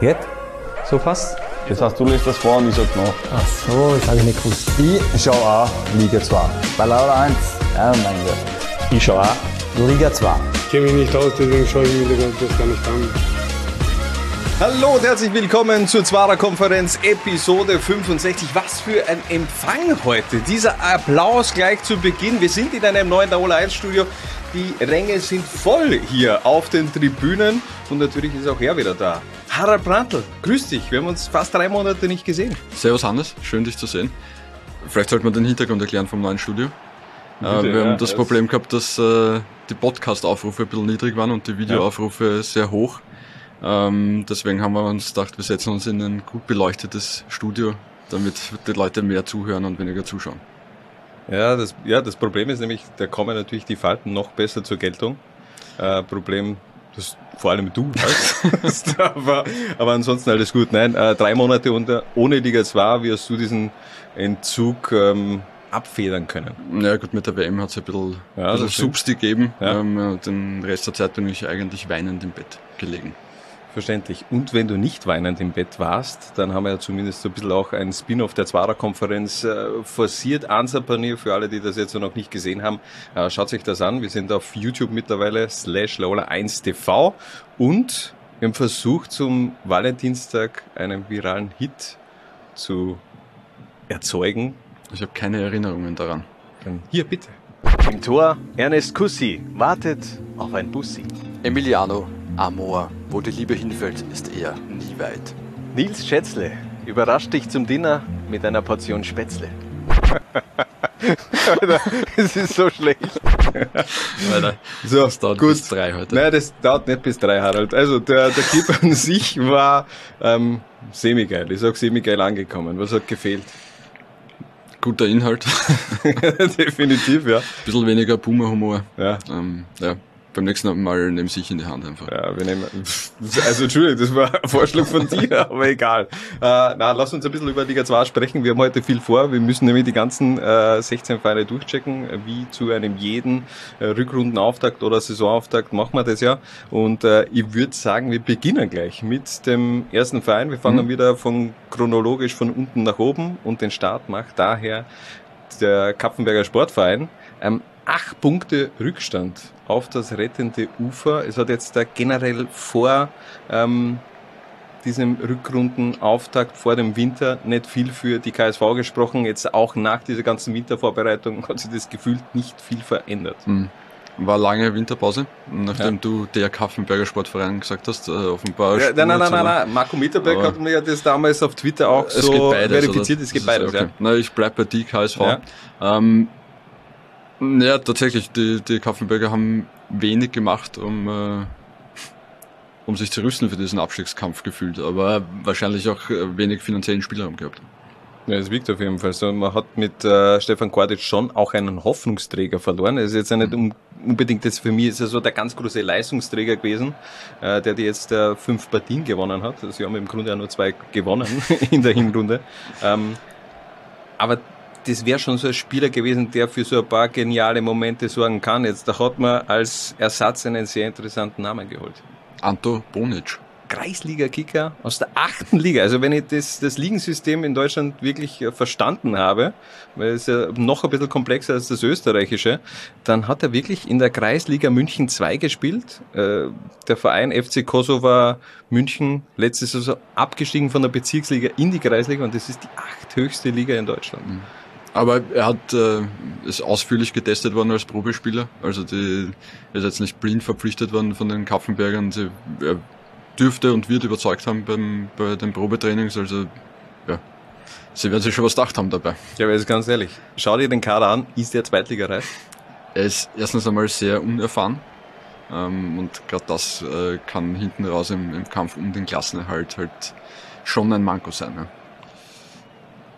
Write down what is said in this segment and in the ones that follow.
Geht? So fast? Das heißt, du lässt das vor und ich sag nach. Ach so, das habe ich nicht gewusst. Ich schau auch Liga 2. Bei Laura 1. Ja, mein Gott. Ich schaue auch Liga 2. Ich kenne mich nicht aus, deswegen schaue ich mir das gar nicht an. Hallo und herzlich willkommen zur Zwarer Konferenz Episode 65. Was für ein Empfang heute. Dieser Applaus gleich zu Beginn. Wir sind in einem neuen Daola 1 Studio. Die Ränge sind voll hier auf den Tribünen und natürlich ist auch er wieder da. Harald Brandl, grüß dich. Wir haben uns fast drei Monate nicht gesehen. Servus Hannes, schön dich zu sehen. Vielleicht sollte man den Hintergrund erklären vom neuen Studio. Bitte, äh, wir ja, haben das das- Problem gehabt, dass äh, die Podcast-Aufrufe ein bisschen niedrig waren und die Videoaufrufe sehr hoch. Ähm, deswegen haben wir uns gedacht, wir setzen uns in ein gut beleuctetes Studio, damit die Leute mehr zuhören und weniger zuschauen. Ja das, ja, das Problem ist nämlich, da kommen natürlich die Falten noch besser zur Geltung. Äh, Problem, das vor allem du hast. aber, aber ansonsten alles gut. Nein, äh, drei Monate unter, ohne Liga 2 wirst du diesen Entzug ähm, abfedern können. Ja gut, mit der WM hat es ein bisschen, Ja, bisschen. Subst gegeben. Ja. Ähm, den Rest der Zeit bin ich eigentlich weinend im Bett gelegen. Verständlich. Und wenn du nicht weinend im Bett warst, dann haben wir ja zumindest so ein bisschen auch ein Spin-off der Zwarer-Konferenz äh, forciert. Ansapanier, für alle, die das jetzt noch nicht gesehen haben, äh, schaut sich das an. Wir sind auf YouTube mittlerweile, slash Lola1TV. Und wir haben versucht, zum Valentinstag einen viralen Hit zu erzeugen. Ich habe keine Erinnerungen daran. Dann hier, bitte. Im Tor Ernest Kussi wartet auf ein Bussi. Emiliano, Amor, wo die Liebe hinfällt, ist er nie weit. Nils Schätzle überrascht dich zum Dinner mit einer Portion Spätzle. Alter, es ist so schlecht. Alter, So, das dauert gut. bis drei heute. Nein, das dauert nicht bis drei, Harald. Also der, der Clip an sich war ähm, semi-geil. Ich sag semi-geil angekommen. Was hat gefehlt? Guter Inhalt, Definitiv, ja. bisschen weniger Boomer-Humor. Ja. Ähm, ja, beim nächsten Mal nehmen Sie sich in die Hand einfach. Ja, wir nehmen. Also Entschuldigung, das war ein Vorschlag von dir, aber egal. Äh, na, lass uns ein bisschen über Liga 2 sprechen. Wir haben heute viel vor. Wir müssen nämlich die ganzen äh, 16 Vereine durchchecken, wie zu einem jeden äh, Rückrundenauftakt oder Saisonauftakt machen wir das ja. Und äh, ich würde sagen, wir beginnen gleich mit dem ersten Verein. Wir fangen wieder von chronologisch von unten nach oben und den Start macht daher der Kapfenberger Sportverein. Ähm, acht Punkte Rückstand auf das rettende Ufer. Es hat jetzt da generell vor ähm, diesem Rückrundenauftakt vor dem Winter nicht viel für die KSV gesprochen. Jetzt auch nach dieser ganzen Wintervorbereitung hat sich das gefühlt nicht viel verändert. War lange Winterpause, nachdem du der Kaffenberger Sportverein gesagt hast, äh, offenbar. Ja, nein, nein, nein, nein, nein. Marco Mitterberg hat mir ja das damals auf Twitter auch Es so geht beides, verifiziert. Es geht Das ist beides, okay. ja. Na, ich bleib bei die KSV. Ja. Ähm, ja, tatsächlich, die, die Kaffenberger haben wenig gemacht, um, äh, um sich zu rüsten für diesen Abstiegskampf gefühlt, aber wahrscheinlich auch äh, wenig finanziellen Spielraum gehabt. Ja, es wirkt auf jeden Fall so. Man hat mit äh, Stefan Kordic schon auch einen Hoffnungsträger verloren. Er ist jetzt nicht um, unbedingt jetzt für mich ist er so der ganz große Leistungsträger gewesen, äh, der die jetzt äh, fünf Partien gewonnen hat. Sie haben im Grunde ja nur zwei gewonnen in der Hinrunde. Ähm, aber das wäre schon so ein Spieler gewesen, der für so ein paar geniale Momente sorgen kann. Jetzt da hat man als Ersatz einen sehr interessanten Namen geholt. Anto Bonic. Kreisliga-Kicker aus der achten Liga. Also wenn ich das, das Ligensystem in Deutschland wirklich äh, verstanden habe, weil es ja noch ein bisschen komplexer als das österreichische, dann hat er wirklich in der Kreisliga München 2 gespielt. Äh, Der Verein FC Kosovo München letzte Saison abgestiegen von der Bezirksliga in die Kreisliga und das ist die achthöchste Liga in Deutschland. Aber er hat äh, ist ausführlich getestet worden als Probespieler. Also die er ist jetzt nicht blind verpflichtet worden von den Kaffenbergern. Sie, er dürfte und wird überzeugt haben beim, bei den Probetrainings. Also ja, sie werden sich schon was gedacht haben dabei. Ja, aber jetzt ganz ehrlich, schau dir den Kader an, ist der Zweitligareif? Er ist erstens einmal sehr unerfahren. Ähm, und gerade das äh, kann hinten raus im, im Kampf um den Klassenerhalt halt schon ein Manko sein. Ja.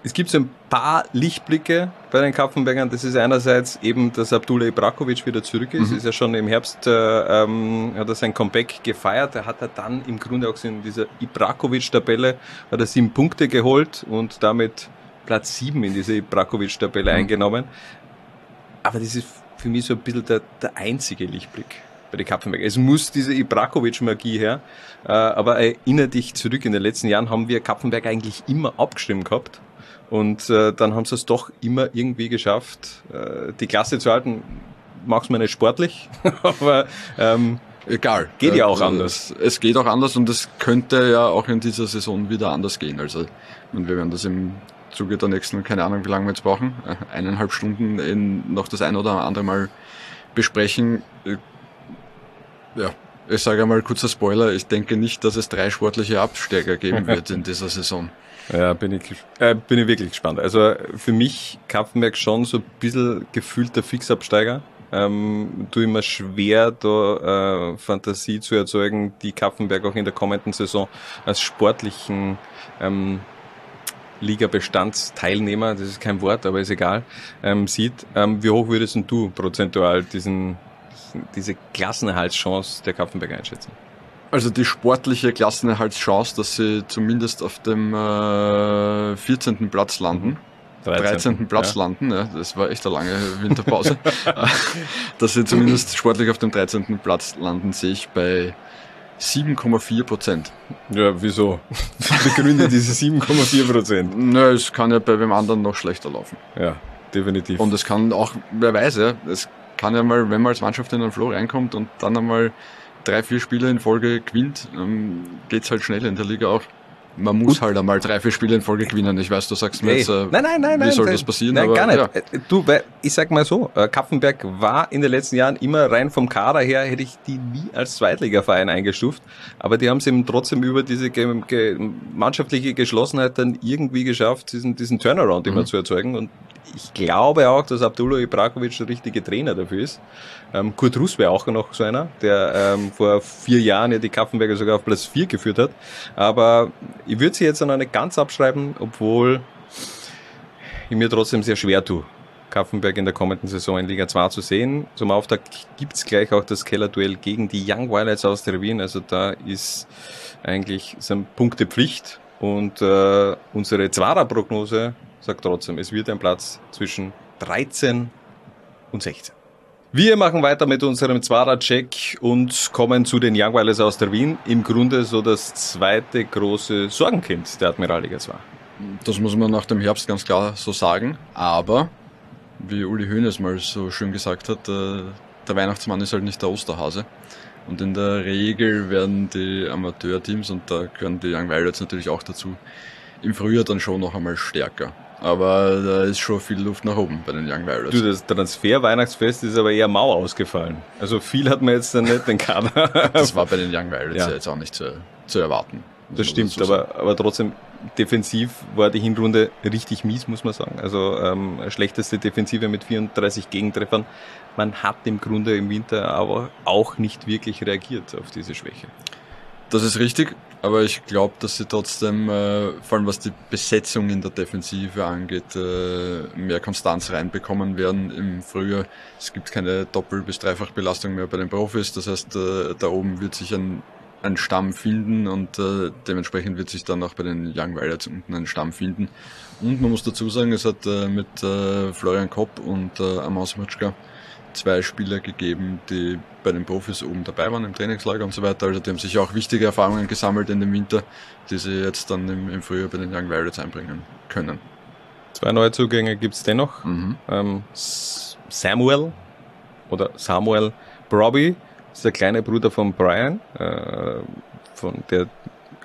Es gibt so ein paar Lichtblicke bei den Kapfenbergern. Das ist einerseits eben, dass Abdullah Ibrakovic wieder zurück ist. Ist ja schon im Herbst, äh, ähm, hat er sein Comeback gefeiert. Da hat er dann im Grunde auch so in dieser Ibrakovic-Tabelle, hat er sieben Punkte geholt und damit Platz sieben in dieser Ibrakovic-Tabelle eingenommen. Aber das ist für mich so ein bisschen der, der einzige Lichtblick. bei den Kapfenberg. Es muss diese Ibrakovic-Magie her, äh, aber erinnere dich zurück, in den letzten Jahren haben wir Kapfenberg eigentlich immer abgestimmt gehabt. Und äh, dann haben sie es doch immer irgendwie geschafft, äh, die Klasse zu halten. Mach's mir nicht sportlich, aber ähm, Egal. Geht ja auch Äh, anders. Es, geht auch anders und es könnte ja auch in dieser Saison wieder anders gehen. Also und wir werden das im Zuge der nächsten, keine Ahnung, wie lange wir jetzt brauchen, äh, eineinhalb Stunden in, noch das ein oder andere Mal besprechen. Äh, Ja, ich sage einmal kurzer Spoiler, ich denke nicht, dass es drei sportliche Absteiger geben wird in dieser Saison. Ja, bin ich, äh, bin ich wirklich gespannt. Also für mich Kapfenberg schon so ein bisschen gefühlter Fixabsteiger. Ähm, tue immer schwer, da äh, Fantasie zu erzeugen, die Kapfenberg auch in der kommenden Saison als sportlichen ähm, Liga-Bestandsteilnehmer, das ist kein Wort, aber ist egal, ähm, sieht. Ähm, wie hoch würdest du prozentual diesen, diese Klassenerhaltschance der Kapfenberg einschätzen? Also die sportliche Klassenerhaltschance, dass sie zumindest auf dem äh, 14. Platz landen. 13. Platz Ja. landen, ja, das war echt eine lange Winterpause. dass sie zumindest sportlich auf dem 13. Platz landen, sehe ich bei 7,4 Prozent. Ja, wieso? Begründe diese 7,4 Prozent. Na, es kann ja bei wem anderen noch schlechter laufen. Ja, definitiv. Und es kann auch, wer weiß, ja, es kann ja mal, wenn man als Mannschaft in den Flow reinkommt und dann einmal drei, vier Spiele in Folge gewinnt, ähm, geht's halt schnell in der Liga auch. Man muss halt einmal drei, vier Spiele in Folge gewinnen. Ich weiß, du sagst mir jetzt, äh, nein, nein, nein, wie soll das passieren? Nein, aber, gar nicht. Ja. Äh, Du, weil ich sag mal so, äh, Kapfenberg war in den letzten Jahren immer rein vom Kader her, hätte ich die nie als Zweitligaverein eingestuft. Aber die haben es eben trotzdem über diese mannschaftliche Geschlossenheit dann irgendwie geschafft, diesen, diesen Turnaround Mhm. immer zu erzeugen. Und ich glaube auch, dass Abdullah Ibrakovic der richtige Trainer dafür ist. Ähm, Kurt Russ wäre auch noch so einer, der ähm, vor vier Jahren ja die Kapfenberger sogar auf Platz vier geführt hat. Aber ich würde sie jetzt noch nicht ganz abschreiben, obwohl ich mir trotzdem sehr schwer tue, Kaffenberg in der kommenden Saison in Liga 2 zu sehen. Zum Auftakt gibt's gleich auch das Kellerduell gegen die Young Violets aus der Wien. Also da ist eigentlich sind Punkte Pflicht. Und äh, unsere Zwarer-Prognose sagt trotzdem, es wird ein Platz zwischen 13 und 16. Wir machen weiter mit unserem Zwarer-Check und kommen zu den Young Violets aus der Wien. Im Grunde so das zweite große Sorgenkind der Admiralliga 2. Das muss man nach dem Herbst ganz klar so sagen. Aber, wie Uli Hoeneß mal so schön gesagt hat, äh, der Weihnachtsmann ist halt nicht der Osterhase. Und in der Regel werden die Amateurteams, und da gehören die Young Violets natürlich auch dazu, im Frühjahr dann schon noch einmal stärker. Aber da ist schon viel Luft nach oben bei den Young Violets. Du, das Transfer-Weihnachtsfest ist aber eher mau ausgefallen. Also viel hat man jetzt dann nicht den Kader. Das war bei den Young Violets Ja. ja. jetzt auch nicht zu, zu erwarten. Das stimmt, aber, aber trotzdem, defensiv war die Hinrunde richtig mies, muss man sagen. Also ähm, schlechteste Defensive mit 34 Gegentreffern. Man hat im Grunde im Winter aber auch nicht wirklich reagiert auf diese Schwäche. Das ist richtig, aber ich glaube, dass sie trotzdem, äh, vor allem was die Besetzung in der Defensive angeht, äh, mehr Konstanz reinbekommen werden im Frühjahr. Es gibt keine Doppel- bis Dreifachbelastung mehr bei den Profis, das heißt, äh, da oben wird sich ein, ein Stamm finden und äh, dementsprechend wird sich dann auch bei den Young Violets unten ein Stamm finden. Und man muss dazu sagen, es hat äh, mit äh, Florian Kopp und äh, Amos Matschka zwei Spieler gegeben, die bei den Profis oben dabei waren im Trainingslager und so weiter. Also die haben sich auch wichtige Erfahrungen gesammelt in dem Winter, die sie jetzt dann im, im Frühjahr bei den Young Violets einbringen können. Zwei neue Zugänge gibt's dennoch. Mhm. Ähm, Samuel oder Samuel Brobby ist der kleine Bruder von Brian, äh, von der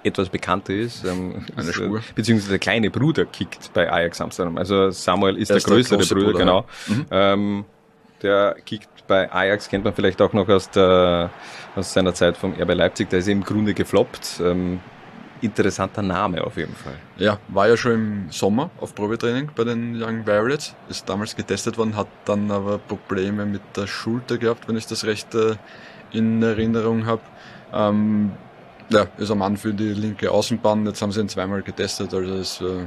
etwas bekannter ist. Ähm, Eine ist, äh, Spur. Beziehungsweise der kleine Bruder kickt bei Ajax Amsterdam. Also Samuel ist Er der ist der größere Bruder, Bruder, genau. Mhm. Ähm, der kickt bei Ajax, kennt man vielleicht auch noch aus, der, aus seiner Zeit vom RB Leipzig. Der ist im Grunde gefloppt. Ähm, interessanter Name auf jeden Fall. Ja, war ja schon im Sommer auf Probetraining bei den Young Violets, ist damals getestet worden, hat dann aber Probleme mit der Schulter gehabt, wenn ich das recht äh, in Erinnerung habe. Ähm, ja, ist ein Mann für die linke Außenbahn, jetzt haben sie ihn zweimal getestet, also ist äh,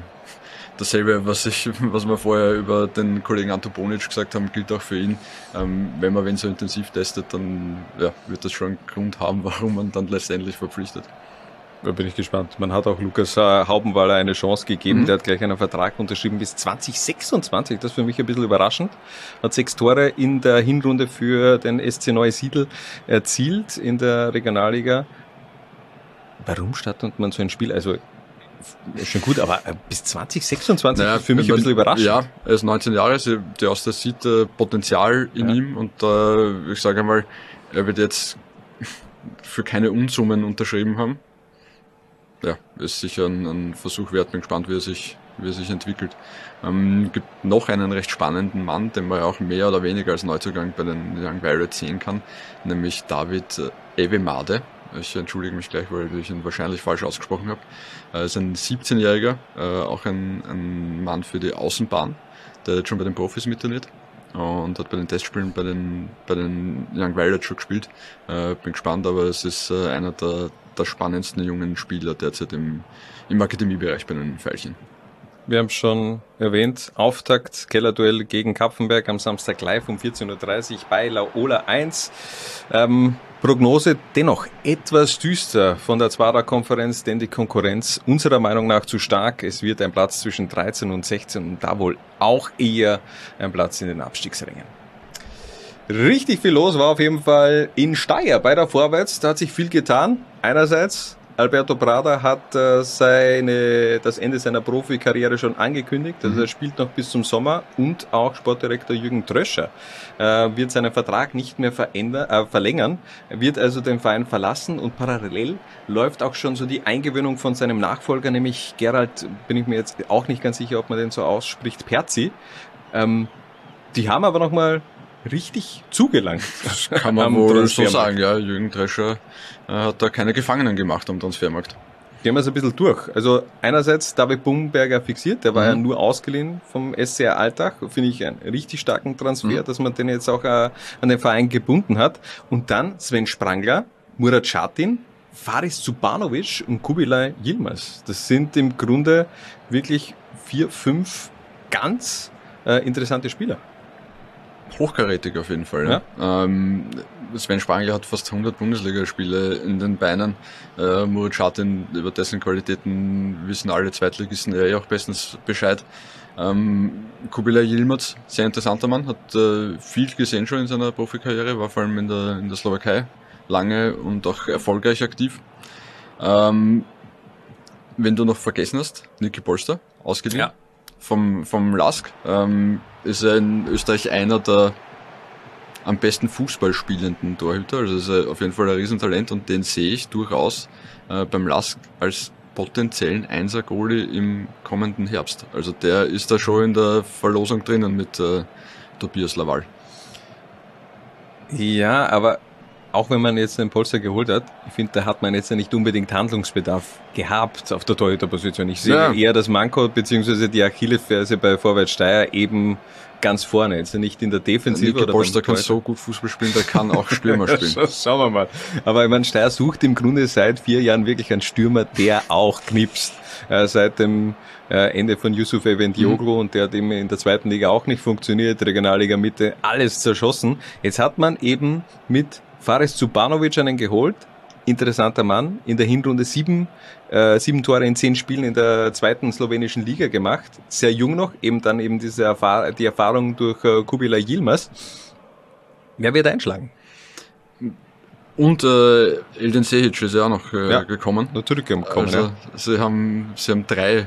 dasselbe, was ich, was wir vorher über den Kollegen Anto Bonic gesagt haben, gilt auch für ihn. Ähm, wenn man wen so intensiv testet, dann ja, wird das schon einen Grund haben, warum man dann letztendlich verpflichtet. Da bin ich gespannt. Man hat auch Lukas äh, Haubenwaller eine Chance gegeben. Mhm. Der hat gleich einen Vertrag unterschrieben bis 2026. Das ist für mich ein bisschen überraschend. Hat sechs Tore in der Hinrunde für den SC Neusiedl erzielt in der Regionalliga. Warum startet man so ein Spiel? Also ist schon gut, aber äh, bis 2026 Naja, für mich ich ein bisschen mein, überraschend. Ja, er ist 19 Jahre, die Austria sieht äh, Potenzial in Ja. ihm und äh, ich sage einmal, er wird jetzt für keine Unsummen unterschrieben haben. Ja, ist sicher ein, ein Versuch wert, bin gespannt, wie er sich, wie er sich entwickelt. Ähm, gibt noch einen recht spannenden Mann, den man ja auch mehr oder weniger als Neuzugang bei den Young Pirates sehen kann, nämlich David äh, Evemade. Ich entschuldige mich gleich, weil ich ihn wahrscheinlich falsch ausgesprochen habe. Er ist ein 17-Jähriger, äh, auch ein, ein Mann für die Außenbahn, der jetzt schon bei den Profis mittrainiert und hat bei den Testspielen bei den, bei den Young Wilders schon gespielt. Äh, bin gespannt, aber es ist äh, einer der, der spannendsten jungen Spieler derzeit im, im Akademiebereich bei den Veilchen. Wir haben schon erwähnt, Auftakt, Kellerduell gegen Kapfenberg am Samstag live um 14.30 Uhr bei Laola 1. Ähm, Prognose dennoch etwas düster von der Zwarer-Konferenz, denn die Konkurrenz unserer Meinung nach zu stark. Es wird ein Platz zwischen 13 und 16 und da wohl auch eher ein Platz in den Abstiegsrängen. Richtig viel los war auf jeden Fall in Steyr bei der Vorwärts. Da hat sich viel getan. Einerseits, Alberto Prada hat äh, seine, das Ende seiner Profikarriere schon angekündigt. Also er spielt noch bis zum Sommer und auch Sportdirektor Jürgen Tröscher äh, wird seinen Vertrag nicht mehr äh, verlängern. Er wird also den Verein verlassen und parallel läuft auch schon so die Eingewöhnung von seinem Nachfolger, nämlich Gerald, bin ich mir jetzt auch nicht ganz sicher, ob man den so ausspricht, Perzi. Ähm, die haben aber nochmal richtig zugelangt. Kann man wohl so sagen, ja. Jürgen Drescher äh, hat da keine Gefangenen gemacht am Transfermarkt. Gehen wir es ein bisschen durch. Also einerseits David Bumberger fixiert, der war Mhm. ja nur ausgeliehen vom SCR Alltag. Finde ich einen richtig starken Transfer, Mhm. dass man den jetzt auch äh, an den Verein gebunden hat. Und dann Sven Sprangler, Murat Schatin, Faris Zubanovic und Kubilay Yilmaz. Das sind im Grunde wirklich vier, fünf ganz äh, interessante Spieler. Hochkarätig auf jeden Fall. Ja. Ähm, Sven Spangler hat fast 100 Bundesligaspiele in den Beinen. Äh, Murat Schatin, über dessen Qualitäten wissen alle Zweitligisten ja eh auch bestens Bescheid. Ähm, Kubilay Yilmaz, sehr interessanter Mann, hat äh, viel gesehen schon in seiner Profikarriere, war vor allem in der, in der Slowakei lange und auch erfolgreich aktiv. Ähm, wenn du noch vergessen hast, Niki Polster, ausgeliehen Ja. Vom, vom Lask, ähm, ist er in Österreich einer der am besten Fußball spielenden Torhüter. Also ist er auf jeden Fall ein Riesentalent und den sehe ich durchaus äh, beim Lask als potenziellen Einser-Goalie im kommenden Herbst. Also der ist da schon in der Verlosung drinnen mit äh, Tobias Laval. Ja, aber auch wenn man jetzt den Polster geholt hat, ich finde, da hat man jetzt ja nicht unbedingt Handlungsbedarf gehabt auf der Torhüterposition. Ich sehe Ja. eher das Manko beziehungsweise die Achillesferse bei Vorwärts Steyr eben ganz vorne, jetzt nicht in der Defensive Niki oder Polster kann so gut Fußball spielen, der kann auch Stürmer spielen. Scha- Schauen wir mal. Aber ich meine, Steyr sucht im Grunde seit vier Jahren wirklich einen Stürmer, der auch knipst. Äh, seit dem äh, Ende von Yusuf Evendioglu und der hat eben in der zweiten Liga auch nicht funktioniert, Regionalliga Mitte, alles zerschossen. Jetzt hat man eben mit Faris Zubanovic einen geholt, interessanter Mann, in der Hinrunde sieben, äh, sieben Tore in zehn Spielen in der zweiten slowenischen Liga gemacht, sehr jung noch, eben dann eben diese Erfahr die Erfahrung durch äh, Kubila Yilmaz. Wer wird einschlagen? Und äh, Eldin Sehic ist ja auch noch äh, Ja. gekommen. Nur zurückgekommen. also ja. sie haben sie haben drei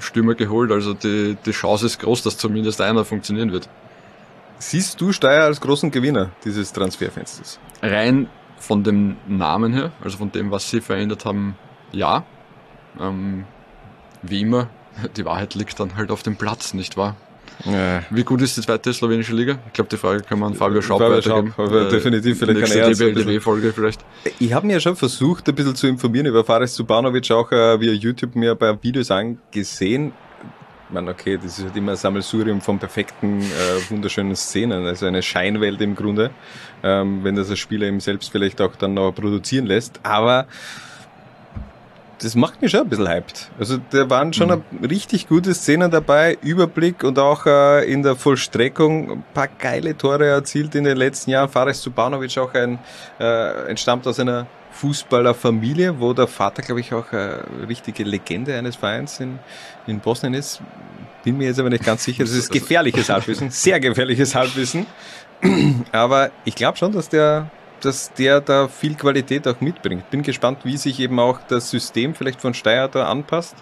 Stürmer geholt, also die, die Chance ist groß, dass zumindest einer funktionieren wird. Siehst du Steyr als großen Gewinner dieses Transferfensters? Rein von dem Namen her, also von dem, was sie verändert haben, ja. Ähm, wie immer, die Wahrheit liegt dann halt auf dem Platz, nicht wahr? Ja. Wie gut ist die zweite slowenische Liga? Ich glaube, die Frage kann man Fabio Schaub Fabio weitergeben. Schaub, aber definitiv, vielleicht kann er DBLDB-Folge vielleicht. Ich habe mir ja schon versucht, ein bisschen zu informieren über Faris Zubanovic, auch äh, via YouTube mir ein paar Videos angesehen. Ich meine, okay, das ist halt immer ein Sammelsurium von perfekten, äh, wunderschönen Szenen, also eine Scheinwelt im Grunde, ähm, wenn das der Spieler ihm selbst vielleicht auch dann noch produzieren lässt. Aber das macht mich schon ein bisschen hyped. Also da waren schon Mhm. richtig gute Szenen dabei, Überblick und auch äh, in der Vollstreckung ein paar geile Tore erzielt in den letzten Jahren. Faris Zubanovic auch ein, äh, entstammt aus einer Fußballerfamilie, wo der Vater, glaube ich, auch eine richtige Legende eines Vereins in, in Bosnien ist. Bin mir jetzt aber nicht ganz sicher. Das ist gefährliches Halbwissen, sehr gefährliches Halbwissen. Aber ich glaube schon, dass der, dass der da viel Qualität auch mitbringt. Bin gespannt, wie sich eben auch das System vielleicht von Steyr da anpasst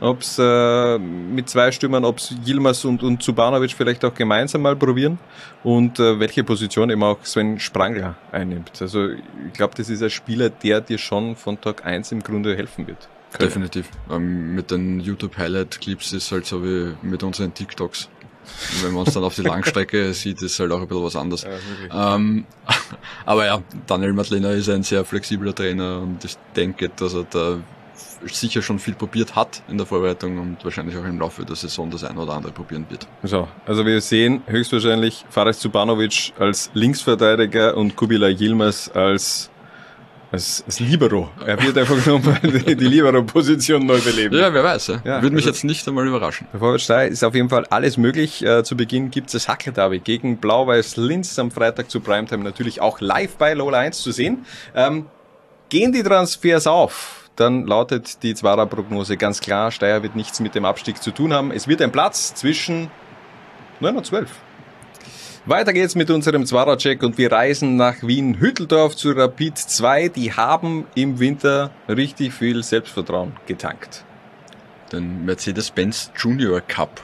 ob es äh, mit zwei Stürmern, ob es Yilmaz und, und Zubanovic vielleicht auch gemeinsam mal probieren und äh, welche Position eben auch Sven Sprangler einnimmt. Also ich glaube, das ist ein Spieler, der dir schon von Tag eins im Grunde helfen wird. Können. Definitiv. Ähm, mit den YouTube-Highlight-Clips ist halt so wie mit unseren TikToks. Wenn man uns dann auf die Langstrecke sieht, ist halt auch ein bisschen was anderes. Ja, ähm, aber ja, Daniel Madlena ist ein sehr flexibler Trainer und ich denke, dass er da sicher schon viel probiert hat in der Vorbereitung und wahrscheinlich auch im Laufe der Saison das eine oder andere probieren wird. So, also wir sehen höchstwahrscheinlich Faris Zubanovic als Linksverteidiger und Kubila Yilmaz als als, als Libero. Er wird einfach nochmal die, die Libero-Position neu beleben. Ja, wer weiß. Ja. ja Würde mich also, jetzt nicht einmal überraschen. Bei Vorwärts ist auf jeden Fall alles möglich. Äh, zu Beginn gibt es das Hackelderby gegen Blau-Weiß Linz am Freitag zu Primetime natürlich auch live bei Lola 1 zu sehen. Ähm, gehen die Transfers auf? Dann lautet die Zwarer-Prognose ganz klar, Steyr wird nichts mit dem Abstieg zu tun haben. Es wird ein Platz zwischen 9 und 12. Weiter geht's mit unserem Zwarer-Check und wir reisen nach Wien-Hütteldorf zu Rapid 2. Die haben im Winter richtig viel Selbstvertrauen getankt. Den Mercedes-Benz Junior Cup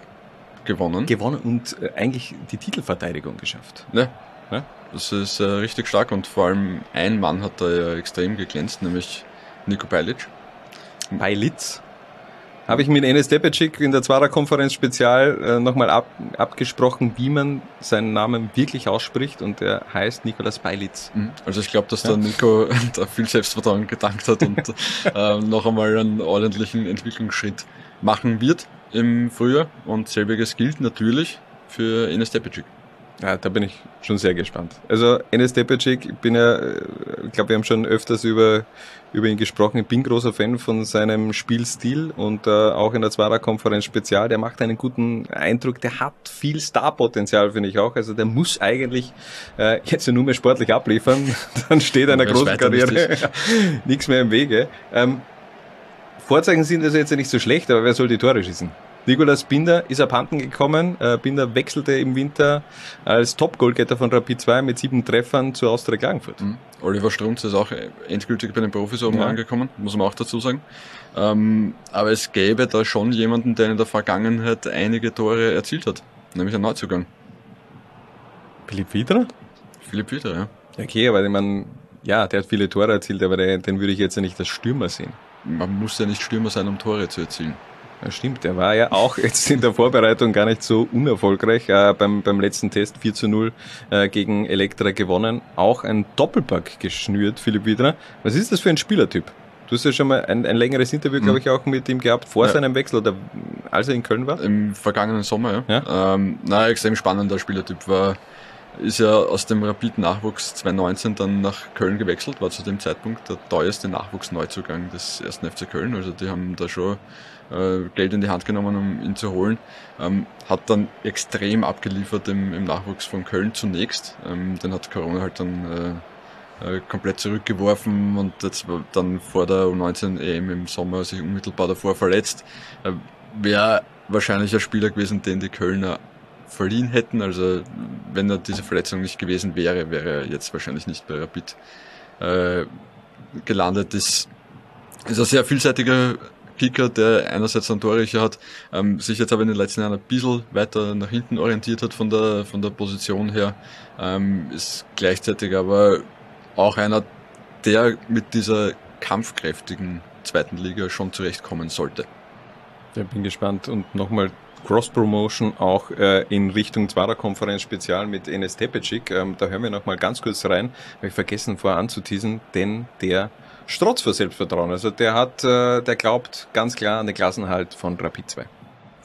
gewonnen. Gewonnen und äh, eigentlich die Titelverteidigung geschafft. Ja. ja. Das ist äh, richtig stark und vor allem ein Mann hat da ja extrem geglänzt, nämlich Nico Beilic. Beilitz. Habe ich mit Enes Depecic in der Zwarer-Konferenz Spezial äh, nochmal ab, abgesprochen, wie man seinen Namen wirklich ausspricht und er heißt Nikolas Beilitz. Mhm. Also ich glaube, dass ja. der Nico da viel Selbstvertrauen gedankt hat und äh, noch einmal einen ordentlichen Entwicklungsschritt machen wird im Frühjahr und selbiges gilt natürlich für Enes Depecic. Ja, da bin ich schon sehr gespannt. Also Enes Depecic, ich bin ja, äh, ich glaube, wir haben schon öfters über, über ihn gesprochen. Ich bin großer Fan von seinem Spielstil und äh, auch in der Zwarer-Konferenz Spezial. Der macht einen guten Eindruck. Der hat viel Starpotenzial, finde ich auch. Also der muss eigentlich äh, jetzt nur mehr sportlich abliefern. Dann steht einer großen Karriere nichts mehr im Wege. Ähm, Vorzeichen sind also jetzt nicht so schlecht, aber wer soll die Tore schießen? Nikolas Binder ist abhanden gekommen. Äh, Binder wechselte im Winter als Top-Goalgetter von Rapid 2 mit sieben Treffern zu Austria Klagenfurt. Mhm. Oliver Strunz ist auch endgültig bei den Profis oben ja. angekommen, muss man auch dazu sagen. Ähm, aber es gäbe da schon jemanden, der in der Vergangenheit einige Tore erzielt hat, nämlich ein Neuzugang. Philipp Wiedra? Philipp Wiedra, ja. Okay, aber ich meine, ja, der hat viele Tore erzielt, aber den, den würde ich jetzt ja nicht als Stürmer sehen. Man muss ja nicht Stürmer sein, um Tore zu erzielen. Ja, stimmt, der war ja auch jetzt in der Vorbereitung gar nicht so unerfolgreich. Äh, beim, beim letzten Test 4 zu 0 äh, gegen Elektra gewonnen. Auch ein Doppelpack geschnürt, Philipp Widner. Was ist das für ein Spielertyp? Du hast ja schon mal ein, ein längeres Interview, glaube mhm. ich, auch mit ihm gehabt, vor ja. seinem Wechsel oder als er in Köln war? Im vergangenen Sommer, ja. ja? Ähm, na, extrem spannender Spielertyp. War, ist ja aus dem Rapid-Nachwuchs 2019 dann nach Köln gewechselt, war zu dem Zeitpunkt der teuerste Nachwuchsneuzugang des ersten FC Köln. Also die haben da schon äh, Geld in die Hand genommen, um ihn zu holen. Ähm, hat dann extrem abgeliefert im, im Nachwuchs von Köln zunächst. Ähm, den hat Corona halt dann äh, äh, komplett zurückgeworfen und jetzt dann vor der U19 EM im Sommer sich unmittelbar davor verletzt. Äh, Wäre wahrscheinlich ein Spieler gewesen, den die Kölner verliehen hätten. Also wenn er diese Verletzung nicht gewesen wäre, wäre er jetzt wahrscheinlich nicht bei Rapid äh, gelandet. Das ist ein sehr vielseitiger Kicker, der einerseits einen Torrichter hat, ähm, sich jetzt aber in den letzten Jahren ein bisschen weiter nach hinten orientiert hat von der, von der Position her, ähm, ist gleichzeitig aber auch einer, der mit dieser kampfkräftigen zweiten Liga schon zurechtkommen sollte. Ich bin gespannt und nochmal Cross-Promotion auch äh, in Richtung Zwarer-Konferenz Spezial mit Enes Tepecic. Ähm, da hören wir nochmal ganz kurz rein. Habe ich vergessen vorher anzuteasen, denn der strotzt vor Selbstvertrauen. Also der hat, äh, der glaubt ganz klar an den Klassenhalt von Rapid 2.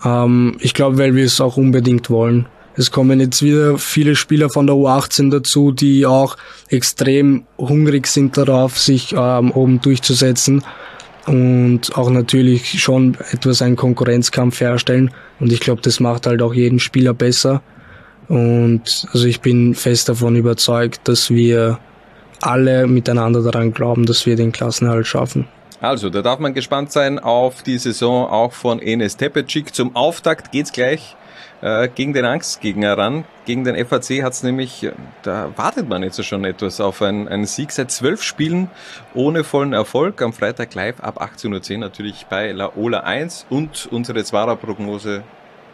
Ähm, ich glaube, weil wir es auch unbedingt wollen. Es kommen jetzt wieder viele Spieler von der U18 dazu, die auch extrem hungrig sind darauf, sich ähm, oben durchzusetzen und auch natürlich schon etwas einen Konkurrenzkampf herstellen. Und ich glaube, das macht halt auch jeden Spieler besser. Und also ich bin fest davon überzeugt, dass wir alle miteinander daran glauben, dass wir den Klassenhalt schaffen. Also, da darf man gespannt sein auf die Saison auch von Enes Tepecic. Zum Auftakt geht's gleich äh, gegen den Angstgegner ran. Gegen den FAC hat's nämlich, da wartet man jetzt schon etwas auf einen, einen Sieg seit zwölf Spielen ohne vollen Erfolg. Am Freitag live ab 18.10 Uhr natürlich bei La Ola 1 und unsere Zwarer-Prognose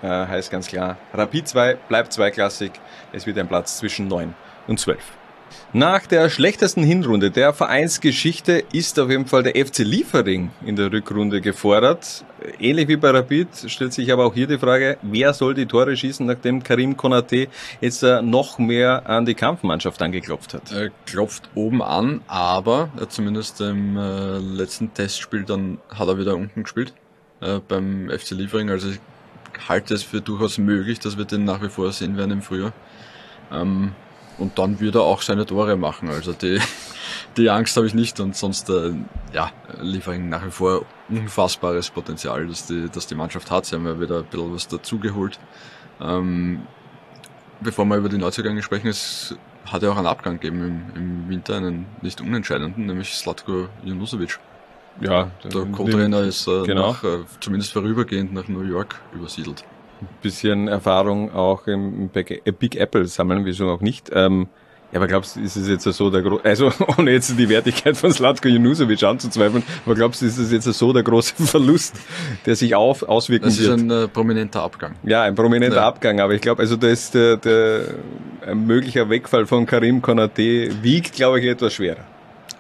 äh, heißt ganz klar, Rapid 2 bleibt zweiklassig. Es wird ein Platz zwischen 9 und 12. Nach der schlechtesten Hinrunde der Vereinsgeschichte ist auf jeden Fall der FC Liefering in der Rückrunde gefordert. Ähnlich wie bei Rapid stellt sich aber auch hier die Frage, wer soll die Tore schießen, nachdem Karim Konate jetzt äh, noch mehr an die Kampfmannschaft angeklopft hat. Er klopft oben an, aber äh, zumindest im äh, letzten Testspiel dann hat er wieder unten gespielt äh, beim FC Liefering. Also ich halte es für durchaus möglich, dass wir den nach wie vor sehen werden im Frühjahr. Ähm, und dann wird er auch seine Tore machen. Also die, die Angst habe ich nicht und sonst äh, ja, liefern nach wie vor unfassbares Potenzial, dass die, dass die Mannschaft hat. Sie haben ja wieder ein bisschen was dazugeholt. Ähm, bevor wir über die Neuzugänge sprechen, es hat ja auch einen Abgang gegeben im, im Winter, einen nicht unentscheidenden, nämlich Slatko Junusovic. Ja, Der Co-Trainer ist äh, genau. nach, äh, zumindest vorübergehend nach New York übersiedelt. Bisschen Erfahrung auch im Big Big Apple sammeln, wieso auch nicht. Ähm, ja, aber glaubst du, ist es jetzt so der große, also ohne jetzt die Wertigkeit von Slatko Junusovic anzuzweifeln, aber glaubst du, ist es jetzt so der große Verlust, der sich auf, auswirken Das ist wird? ein äh, prominenter Abgang. ja, ein prominenter Ja. Abgang, aber ich glaube, also da ist der, der ein möglicher Wegfall von Karim Konate wiegt, glaube ich, etwas schwerer.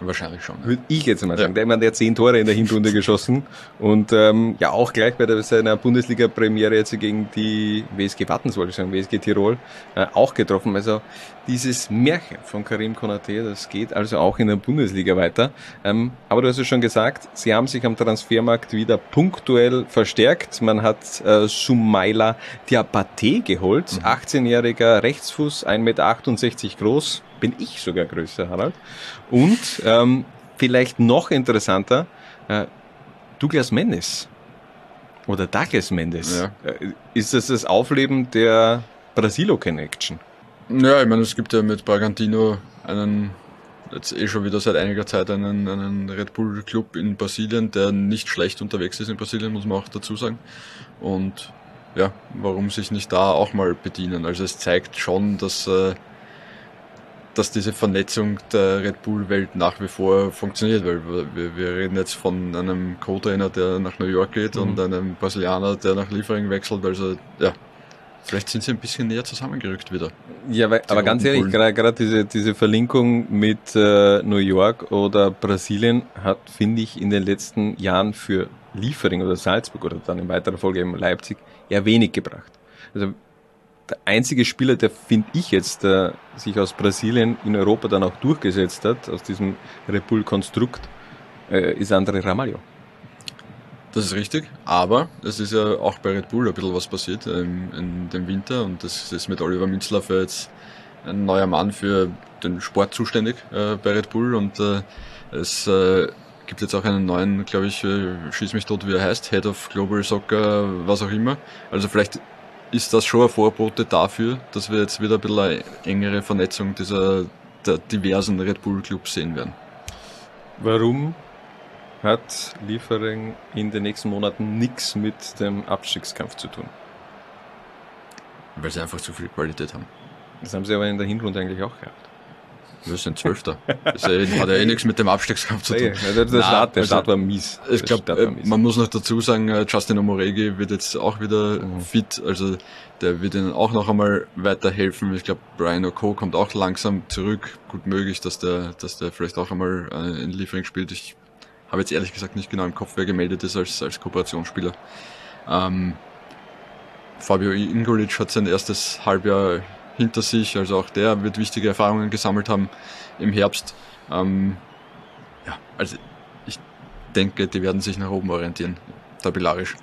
Wahrscheinlich schon. ja. Würde ich jetzt mal sagen. Der, Mann, der hat zehn Tore in der Hinrunde geschossen und ähm, ja auch gleich bei der, seiner Bundesliga-Premiere jetzt gegen die WSG Wattens, wollte ich sagen, WSG Tirol, äh, auch getroffen. Also dieses Märchen von Karim Konate, das geht also auch in der Bundesliga weiter. Ähm, aber du hast es schon gesagt, sie haben sich am Transfermarkt wieder punktuell verstärkt. Man hat äh, Sumaila Diabate geholt, 18-jähriger Rechtsfuß, 1,68 Meter groß, bin ich sogar größer, Harald. Und ähm, vielleicht noch interessanter, äh, Douglas Mendes oder Douglas Mendes. Ja. Äh, Ist das das Aufleben der Brasilo-Connection? Ja, ich meine, es gibt ja mit Bragantino einen, jetzt eh schon wieder seit einiger Zeit einen, einen Red Bull Club in Brasilien, der nicht schlecht unterwegs ist in Brasilien, muss man auch dazu sagen. Und ja, warum sich nicht da auch mal bedienen? Also es zeigt schon, dass, äh, dass diese Vernetzung der Red Bull-Welt nach wie vor funktioniert, weil wir, wir reden jetzt von einem Co-Trainer, der nach New York geht und einem Brasilianer, der nach Liefering wechselt. Also ja, vielleicht sind sie ein bisschen näher zusammengerückt wieder. Ja, weil, aber ganz ehrlich, gerade diese, diese Verlinkung mit äh, New York oder Brasilien hat, finde ich, in den letzten Jahren für Liefering oder Salzburg oder dann in weiterer Folge eben Leipzig eher wenig gebracht. Also der einzige Spieler, der finde ich jetzt äh, sich aus Brasilien in Europa dann auch durchgesetzt hat, aus diesem Red Bull-Konstrukt, äh, ist André Ramalho. Das ist richtig, aber es ist ja auch bei Red Bull ein bisschen was passiert ähm, in dem Winter und das ist mit Oliver Minzlaff jetzt ein neuer Mann für den Sport zuständig äh, bei Red Bull und äh, es äh, gibt jetzt auch einen neuen, glaube ich, äh, schieß mich tot, wie er heißt, Head of Global Soccer, was auch immer. Also vielleicht ist das schon ein Vorbote dafür, dass wir jetzt wieder ein bisschen eine engere Vernetzung dieser der diversen Red Bull Clubs sehen werden. Warum hat Liefering in den nächsten Monaten nichts mit dem Abstiegskampf zu tun? Weil sie einfach zu viel Qualität haben. Das haben sie aber in der Hinrunde eigentlich auch gehabt. Wir sind Zwölfter. Das hat ja eh nichts mit dem Abstiegskampf zu tun. Ja, der, Na, Start, der also, Start war mies. Ich glaube, äh, man muss noch dazu sagen, äh, Justin Omoregi wird jetzt auch wieder Mhm. fit, also der wird ihnen auch noch einmal weiterhelfen. Ich glaube, Brian O'Co kommt auch langsam zurück. Gut möglich, dass der, dass der vielleicht auch einmal äh, in Liefering spielt. Ich habe jetzt ehrlich gesagt nicht genau im Kopf, wer gemeldet ist als, als Kooperationsspieler. Ähm, Fabio Ingolic hat sein erstes Halbjahr hinter sich, also auch der wird wichtige Erfahrungen gesammelt haben im Herbst. Ähm, ja, also ich denke, die werden sich nach oben orientieren, tabellarisch.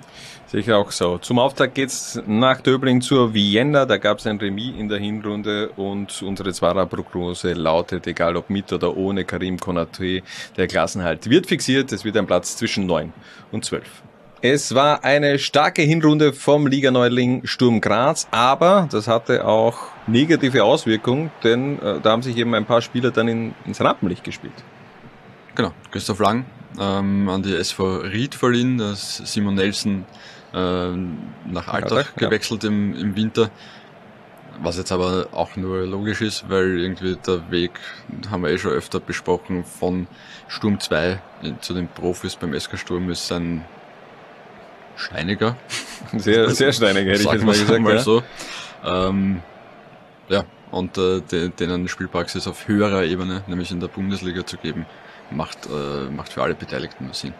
Sicher auch so. Zum Auftakt geht's nach Döbling zur Vienna. Da gab es ein Remis in der Hinrunde und unsere Zwarer-Prognose lautet, egal ob mit oder ohne Karim Konate, der Klassenhalt wird fixiert. Es wird ein Platz zwischen 9 und 12. Es war eine starke Hinrunde vom Liga-Neuling Sturm Graz, aber das hatte auch negative Auswirkungen, denn äh, da haben sich eben ein paar Spieler dann in, ins Rampenlicht gespielt. Genau, Christoph Lang ähm, an die SV Ried verliehen, dass Simon Nelson äh, nach Alltag Alltag, ja. gewechselt im, im Winter. Was jetzt aber auch nur logisch ist, weil irgendwie der Weg, haben wir eh schon öfter besprochen, von Sturm 2 in- zu den Profis beim SK Sturm ist ein steiniger. Sehr, sehr steinig, hätte ich jetzt mal gesagt. mal ja. so. Ähm, ja, und äh, de- denen Spielpraxis auf höherer Ebene, nämlich in der Bundesliga zu geben, macht, äh, macht für alle Beteiligten nur Sinn.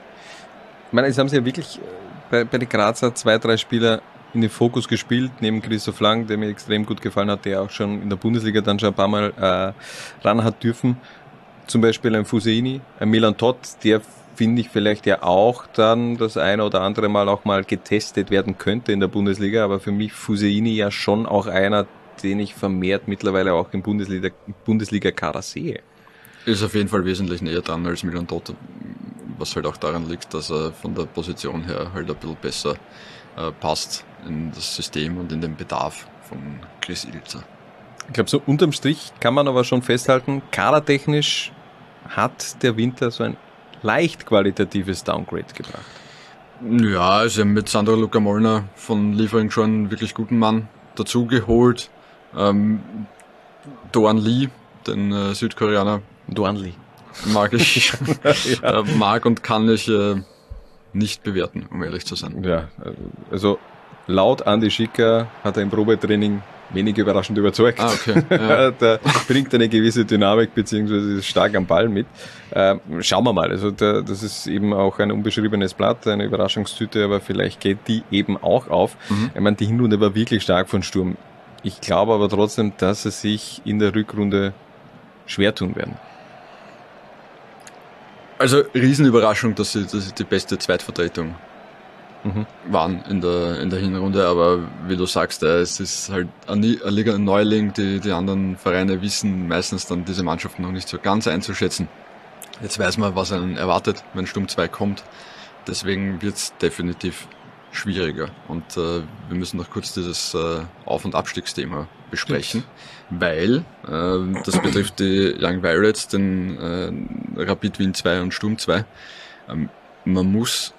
Ich meine, jetzt haben sie ja wirklich äh, bei, bei den Grazer zwei, drei Spieler in den Fokus gespielt, neben Christoph Lang, der mir extrem gut gefallen hat, der auch schon in der Bundesliga dann schon ein paar Mal äh, ran hat dürfen. Zum Beispiel ein Fuseini, ein Milan Todd, der finde ich vielleicht ja auch dann das eine oder andere Mal auch mal getestet werden könnte in der Bundesliga, aber für mich Fuseini ja schon auch einer, den ich vermehrt mittlerweile auch im Bundesliga, Bundesliga-Kader sehe. Ist auf jeden Fall wesentlich näher dran als Milan Todt, was halt auch daran liegt, dass er von der Position her halt ein bisschen besser äh, passt in das System und in den Bedarf von Chris Ilzer. Ich glaube, so unterm Strich kann man aber schon festhalten, kadertechnisch hat der Winter so ein leicht qualitatives Downgrade gebracht. Ja, also mit Sandro Luca Molnar von Liefering schon einen wirklich guten Mann dazugeholt. Ähm, Doan Lee, den äh, Südkoreaner, Dornli. mag ich, äh, mag und kann ich äh, nicht bewerten, um ehrlich zu sein. Ja, also laut Andy Schicker hat er im Probetraining wenig überraschend überzeugt. Ah, okay. Ja. der bringt eine gewisse Dynamik beziehungsweise ist stark am Ball mit. Ähm, schauen wir mal. Also der, das ist eben auch ein unbeschriebenes Blatt, eine Überraschungstüte, aber vielleicht geht die eben auch auf. Mhm. Ich meine, die Hinrunde war wirklich stark von Sturm. Ich glaube aber trotzdem, dass sie sich in der Rückrunde schwer tun werden. Also Riesenüberraschung, dass sie, dass sie die beste Zweitvertretung Mhm. waren in der, in der Hinrunde, aber wie du sagst, äh, es ist halt ein Liga Neuling, die, die anderen Vereine wissen meistens dann diese Mannschaften noch nicht so ganz einzuschätzen. Jetzt weiß man, was einen erwartet, wenn Sturm 2 kommt. Deswegen wird es definitiv schwieriger. Und äh, wir müssen noch kurz dieses äh, Auf- und Abstiegsthema besprechen, weil äh, das betrifft die Young Violets, den äh, Rapid Wien 2 und Sturm 2. Ähm, man muss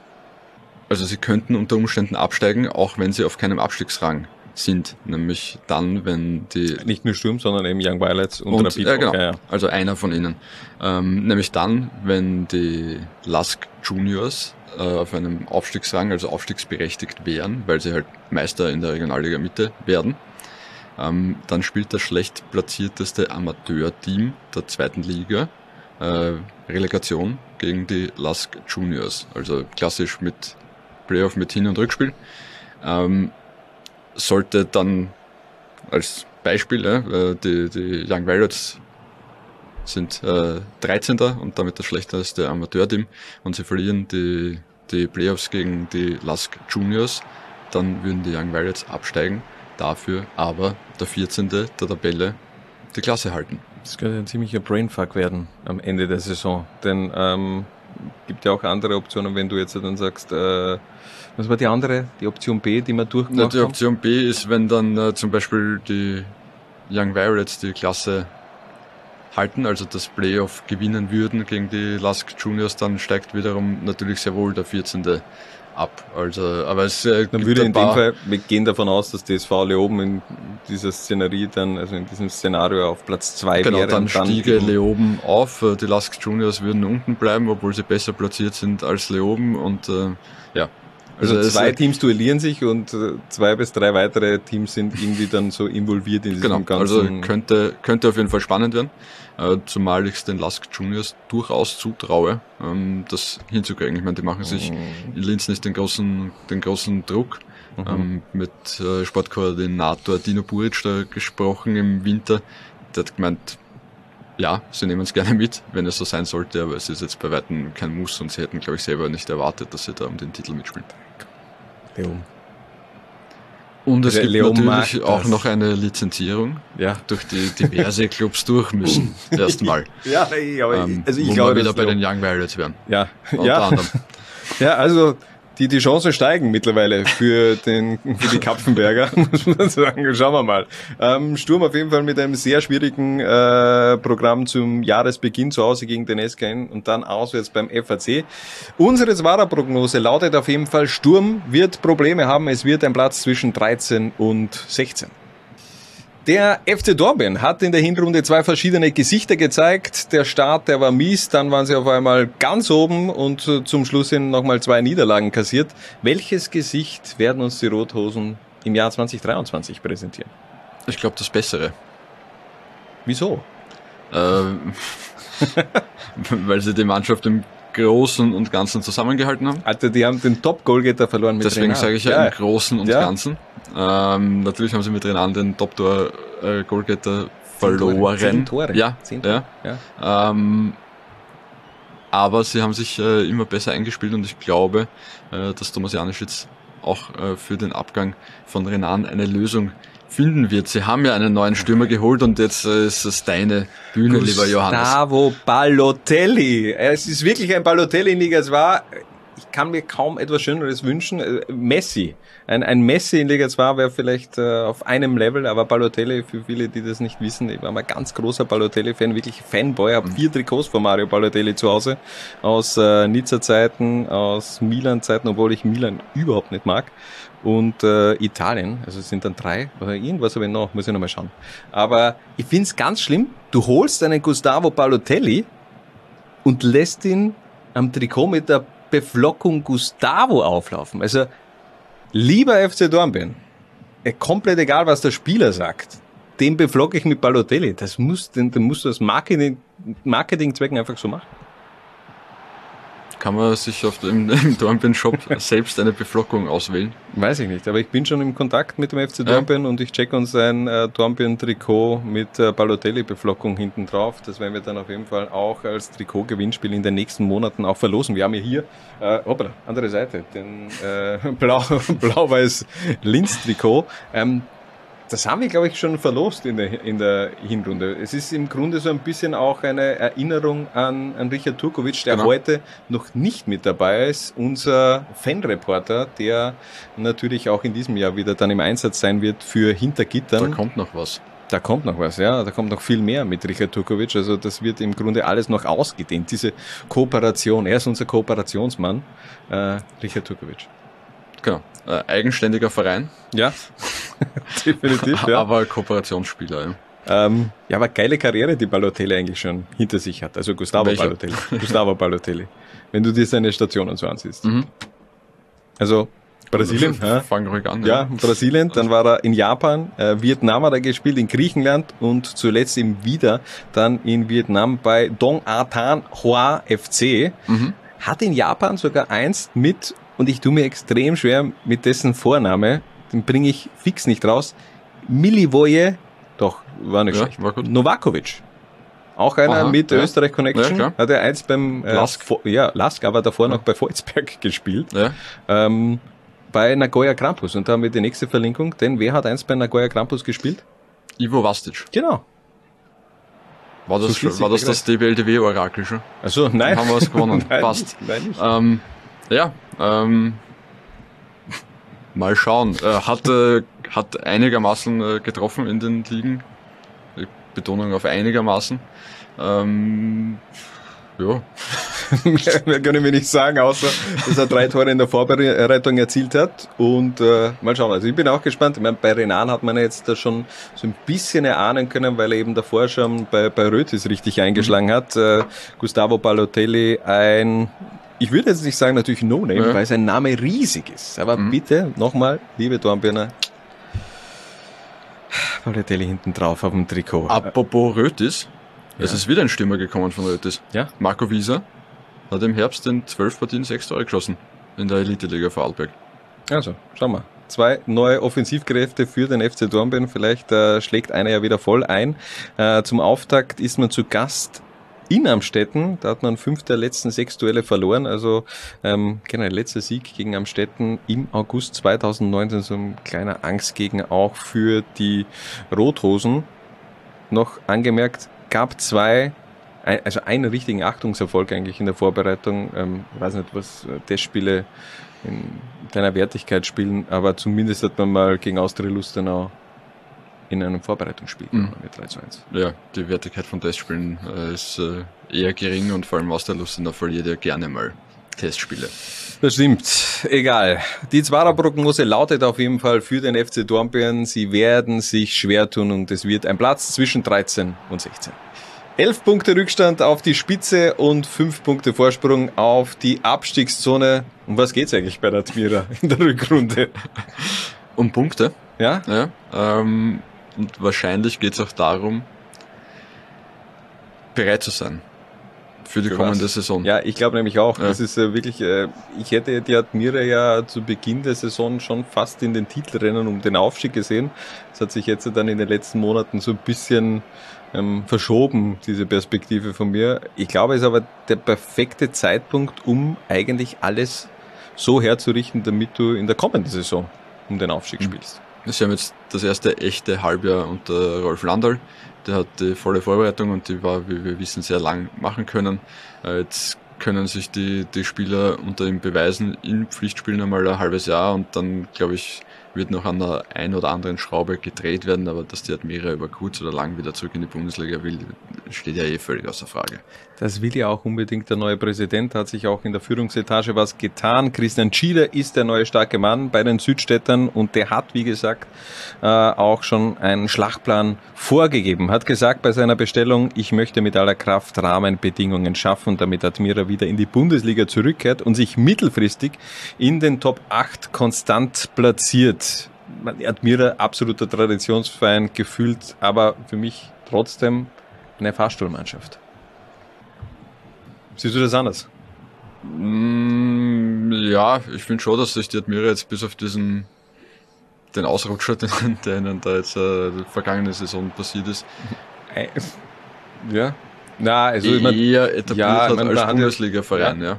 also sie könnten unter Umständen absteigen, auch wenn sie auf keinem Abstiegsrang sind. Nämlich dann, wenn die Nicht nur Sturm, sondern eben Young Violets und, und, Rapid. ja, genau, Ja, ja. also einer von ihnen. Ähm, nämlich dann, wenn die Lask Juniors äh, auf einem Aufstiegsrang, also aufstiegsberechtigt wären, weil sie halt Meister in der Regionalliga Mitte werden, ähm, dann spielt das schlecht platzierteste Amateurteam der zweiten Liga äh, Relegation gegen die Lask Juniors. Also klassisch mit Playoff mit Hin- und Rückspiel. Ähm, sollte dann als Beispiel, äh, die, die Young Violets sind äh, 13. und damit das schlechteste Amateurteam und sie verlieren die, die Playoffs gegen die Lask Juniors, dann würden die Young Violets absteigen, dafür aber der 14. der Tabelle die Klasse halten. Das könnte ein ziemlicher Brainfuck werden am Ende der Saison. Denn ähm, gibt ja auch andere Optionen, wenn du jetzt dann sagst, äh, was war die andere, die Option B, die Na, durchgemacht die haben? Option B ist, wenn dann äh, zum Beispiel die Young Violets die Klasse halten, also das Playoff gewinnen würden gegen die Lask Juniors, dann steigt wiederum natürlich sehr wohl der 14. ab. Also, aber es äh, Dann würde in dem Fall, wir gehen davon aus, dass die SV Leoben in dieser Szenerie dann, also in diesem Szenario auf Platz 2 Genau, wäre. dann und stiege Leoben auf. Äh, Die Lask Juniors würden unten bleiben, obwohl sie besser platziert sind als Leoben und äh, ja. Also, es- zwei Teams duellieren sich und äh, zwei bis drei weitere Teams sind irgendwie dann so involviert in diesem Genau, ganzen... also könnte, könnte auf jeden Fall spannend werden, äh, zumal ich es den Lask Juniors durchaus zutraue, ähm, das hinzukriegen. Ich meine, die machen sich in Linz nicht den großen, den großen Druck. Ähm, mit äh, Sportkoordinator Dino Buric da gesprochen im Winter. Der hat gemeint, ja, sie nehmen es gerne mit, wenn es so sein sollte, aber es ist jetzt bei weitem kein Muss und sie hätten, glaube ich, selber nicht erwartet, dass sie da um den Titel mitspielen. Leoben. Und es Der gibt Leon natürlich auch das. noch eine Lizenzierung, Ja. durch die diverse Clubs durch müssen. Erstmal. Ja, aber Ähm, also ich wo glaube, wir wieder bei den Leoben- Young Violets wären. ja, Unter ja, anderem. ja, also die, die Chancen steigen mittlerweile für, den, für die Kapfenberger, muss man sagen. Schauen wir mal. Ähm, Sturm auf jeden Fall mit einem sehr schwierigen äh, Programm zum Jahresbeginn zu Hause gegen den SKN und dann auswärts beim FAC. Unsere Zwara-Prognose lautet auf jeden Fall, Sturm wird Probleme haben. Es wird ein Platz zwischen 13 und 16. Der FC Dornbirn hat in der Hinrunde zwei verschiedene Gesichter gezeigt. Der Start, der war mies, dann waren sie auf einmal ganz oben und äh, zum Schluss hin nochmal zwei Niederlagen kassiert. Welches Gesicht werden uns die Rothosen im Jahr 2023 präsentieren? Ich glaube, das Bessere. Wieso? Ähm, weil sie die Mannschaft im Großen und Ganzen zusammengehalten haben. Alter, die haben den Top-Goalgetter verloren mit Deswegen sage ich ja, ja im Großen und Ja. Ganzen. Ähm, natürlich haben sie mit Renan den Top-Goalgetter verloren. Zehn Tore. Ja, Zehn Tore. ja. Ja. Ähm, aber sie haben sich äh, immer besser eingespielt und ich glaube, äh, dass Thomas Janisch jetzt auch äh, für den Abgang von Renan eine Lösung finden wird. Sie haben ja einen neuen Stürmer geholt und jetzt äh, ist es deine Bühne, lieber Johannes. Gustavo Balotelli. Es ist wirklich ein Balotelli in Liga 2. Ich kann mir kaum etwas Schöneres wünschen. Äh, Messi. Ein, ein Messi in Liga 2 wäre vielleicht äh, auf einem Level, aber Balotelli, für viele, die das nicht wissen, ich war mal ganz großer Balotelli-Fan, wirklich Fanboy, habe vier Trikots von Mario Balotelli zu Hause, aus äh, Nizza-Zeiten, aus Milan-Zeiten, obwohl ich Milan überhaupt nicht mag und äh, Italien, also es sind dann drei oder irgendwas aber noch, muss ich noch mal schauen. Aber ich find's ganz schlimm, du holst einen Gustavo Balotelli und lässt ihn am Trikot mit der Beflockung Gustavo auflaufen. Also lieber FC Dornbirn, äh, komplett egal, was der Spieler sagt, den beflocke ich mit Balotelli. Das muss, den, den musst du aus Marketing, Marketingzwecken einfach so machen. Kann man sich auf dem im Dornbirn-Shop selbst eine Beflockung auswählen? Weiß ich nicht, aber ich bin schon im Kontakt mit dem FC Dornbirn und ich check uns ein äh, Dornbirn-Trikot mit äh, Balotelli-Beflockung hinten drauf. Das werden wir dann auf jeden Fall auch als Trikot-Gewinnspiel in den nächsten Monaten auch verlosen. Wir haben ja hier, äh, hoppala, andere Seite, den äh, blau- blau-weiß Linz-Trikot. Ähm, das haben wir, glaube ich, schon verlost in der, in der Hinrunde. Es ist im Grunde so ein bisschen auch eine Erinnerung an, an Richard Turkovic, der Genau. heute noch nicht mit dabei ist. Unser Fanreporter, der natürlich auch in diesem Jahr wieder dann im Einsatz sein wird für Da Hintergittern. kommt noch was. Da kommt noch was, ja. Da kommt noch viel mehr mit Richard Turkovic. Also das wird im Grunde alles noch ausgedehnt. Diese Kooperation. Er ist unser Kooperationsmann, äh, Richard Turkovic. Genau. Äh, eigenständiger Verein, Ja, definitiv. Ja. aber Kooperationsspieler. Ja. Ähm, ja, aber geile Karriere, die Balotelli eigentlich schon hinter sich hat. Also Gustavo Welche? Balotelli. Gustavo Balotelli. Wenn du dir seine Stationen so ansiehst. Mhm. Also Brasilien, ja, Fang ruhig an. ja, Brasilien, dann war er in Japan, äh, Vietnam hat er gespielt, in Griechenland und zuletzt eben wieder dann in Vietnam bei Dong A Tan Hoa FC. Mhm. Hat in Japan sogar einst mit, und ich tue mir extrem schwer mit dessen Vorname, den bringe ich fix nicht raus, Milivoje, doch, war nicht Ja, schlecht, war gut. Novakovic. Auch einer Aha, mit ja. Österreich Connection. Ja, hat er einst beim äh, Lask. Ja, Lask, aber davor noch bei Volzberg gespielt. Ähm, bei Nagoya Krampus. Und da haben wir die nächste Verlinkung, denn wer hat einst bei Nagoya Krampus gespielt? Ivo Vastic. Genau. War das, So war das das DBLDW-Orakel schon? Also nein. Haben wir was gewonnen. nein, Passt. Nein, nicht. Ähm, ja, ähm, mal schauen. Äh, hat, äh, hat einigermaßen äh, getroffen in den Ligen. Betonung auf einigermaßen. Ähm, ja, mehr, können wir nicht sagen, außer dass er drei Tore in der Vorbereitung erzielt hat. Und äh, mal schauen. Also ich bin auch gespannt. Ich meine, bei Renan hat man jetzt da schon so ein bisschen erahnen können, weil er eben davor schon bei, bei Rötis richtig eingeschlagen hat. Äh, Gustavo Balotelli, ein, ich würde jetzt nicht sagen natürlich No-Name, Ja. weil sein Name riesig ist. Aber Mhm. bitte, nochmal, liebe Dornbirner, Balotelli hinten drauf auf dem Trikot. apropos Rötis. Es Ja. ist wieder ein Stürmer gekommen von Rötis. Ja. Marco Wieser hat im Herbst in zwölf Partien sechs Tore geschossen. In der Elite-Liga Vorarlberg. Also, schau mal. Zwei neue Offensivkräfte für den FC Dornbirn. Vielleicht äh, schlägt einer ja wieder voll ein. Äh, zum Auftakt ist man zu Gast in Amstetten. Da hat man fünf der letzten sechs Duelle verloren. Also ähm, genau, letzter Sieg gegen Amstetten im August 2019. So ein kleiner Angstgegner auch für die Rothosen. Noch angemerkt, gab zwei also einen richtigen Achtungserfolg eigentlich in der Vorbereitung. Ähm, ich weiß nicht, was äh, Testspiele in kleiner Wertigkeit spielen, aber zumindest hat man mal gegen Austria Lustenau in einem Vorbereitungsspiel Mhm. mit 3 zu 1. Ja, die Wertigkeit von Testspielen äh, ist äh, eher gering und vor allem aus der Lustenau verliert ja gerne mal Testspiele. Das stimmt. Egal. Die Zwarer-Prognose lautet auf jeden Fall für den FC Dornbirn, sie werden sich schwer tun und es wird ein Platz zwischen 13 und 16. Elf Punkte Rückstand auf die Spitze und fünf Punkte Vorsprung auf die Abstiegszone. Um was geht's eigentlich bei der Admira in der Rückrunde? Um Punkte, Ja? ja. Ähm, und wahrscheinlich geht es auch darum, bereit zu sein für die Für kommende was? Saison. Ja, ich glaube nämlich auch. Ja. Das ist äh, wirklich, äh, ich hätte die Admira ja zu Beginn der Saison schon fast in den Titelrennen um den Aufstieg gesehen. Das hat sich jetzt dann in den letzten Monaten so ein bisschen ähm, verschoben, diese Perspektive von mir. Ich glaube, es ist aber der perfekte Zeitpunkt, um eigentlich alles so herzurichten, damit du in der kommenden Saison um den Aufstieg Mhm. spielst. Sie haben jetzt das erste echte Halbjahr unter Rolf Landal. Der hat die volle Vorbereitung und die war, wie wir wissen, sehr lang machen können. Äh, Jetzt können sich die, die Spieler unter ihm beweisen in Pflichtspielen einmal ein halbes Jahr und dann, glaube ich, wird noch an der ein oder anderen Schraube gedreht werden, aber dass die Admira über kurz oder lang wieder zurück in die Bundesliga will, steht ja eh völlig außer Frage. Das will ja auch unbedingt der neue Präsident, hat sich auch in der Führungsetage was getan. Christian Schieder ist der neue starke Mann bei den Südstädtern und der hat, wie gesagt, äh, auch schon einen Schlachtplan vorgegeben. Hat gesagt bei seiner Bestellung, ich möchte mit aller Kraft Rahmenbedingungen schaffen, damit Admira wieder in die Bundesliga zurückkehrt und sich mittelfristig in den Top 8 konstant platziert. Admira absoluter Traditionsverein gefühlt, aber für mich trotzdem eine Fahrstuhlmannschaft. Siehst du das anders? Mm, ja, ich finde schon, dass sich die Admira jetzt bis auf diesen den Ausrutscher, den, der ihnen da jetzt äh, die vergangene Saison passiert ist, Ja. Na, also ich mein, eher etabliert ja, ich hat mein, als man hat ja- Bundesliga-Verein, ja.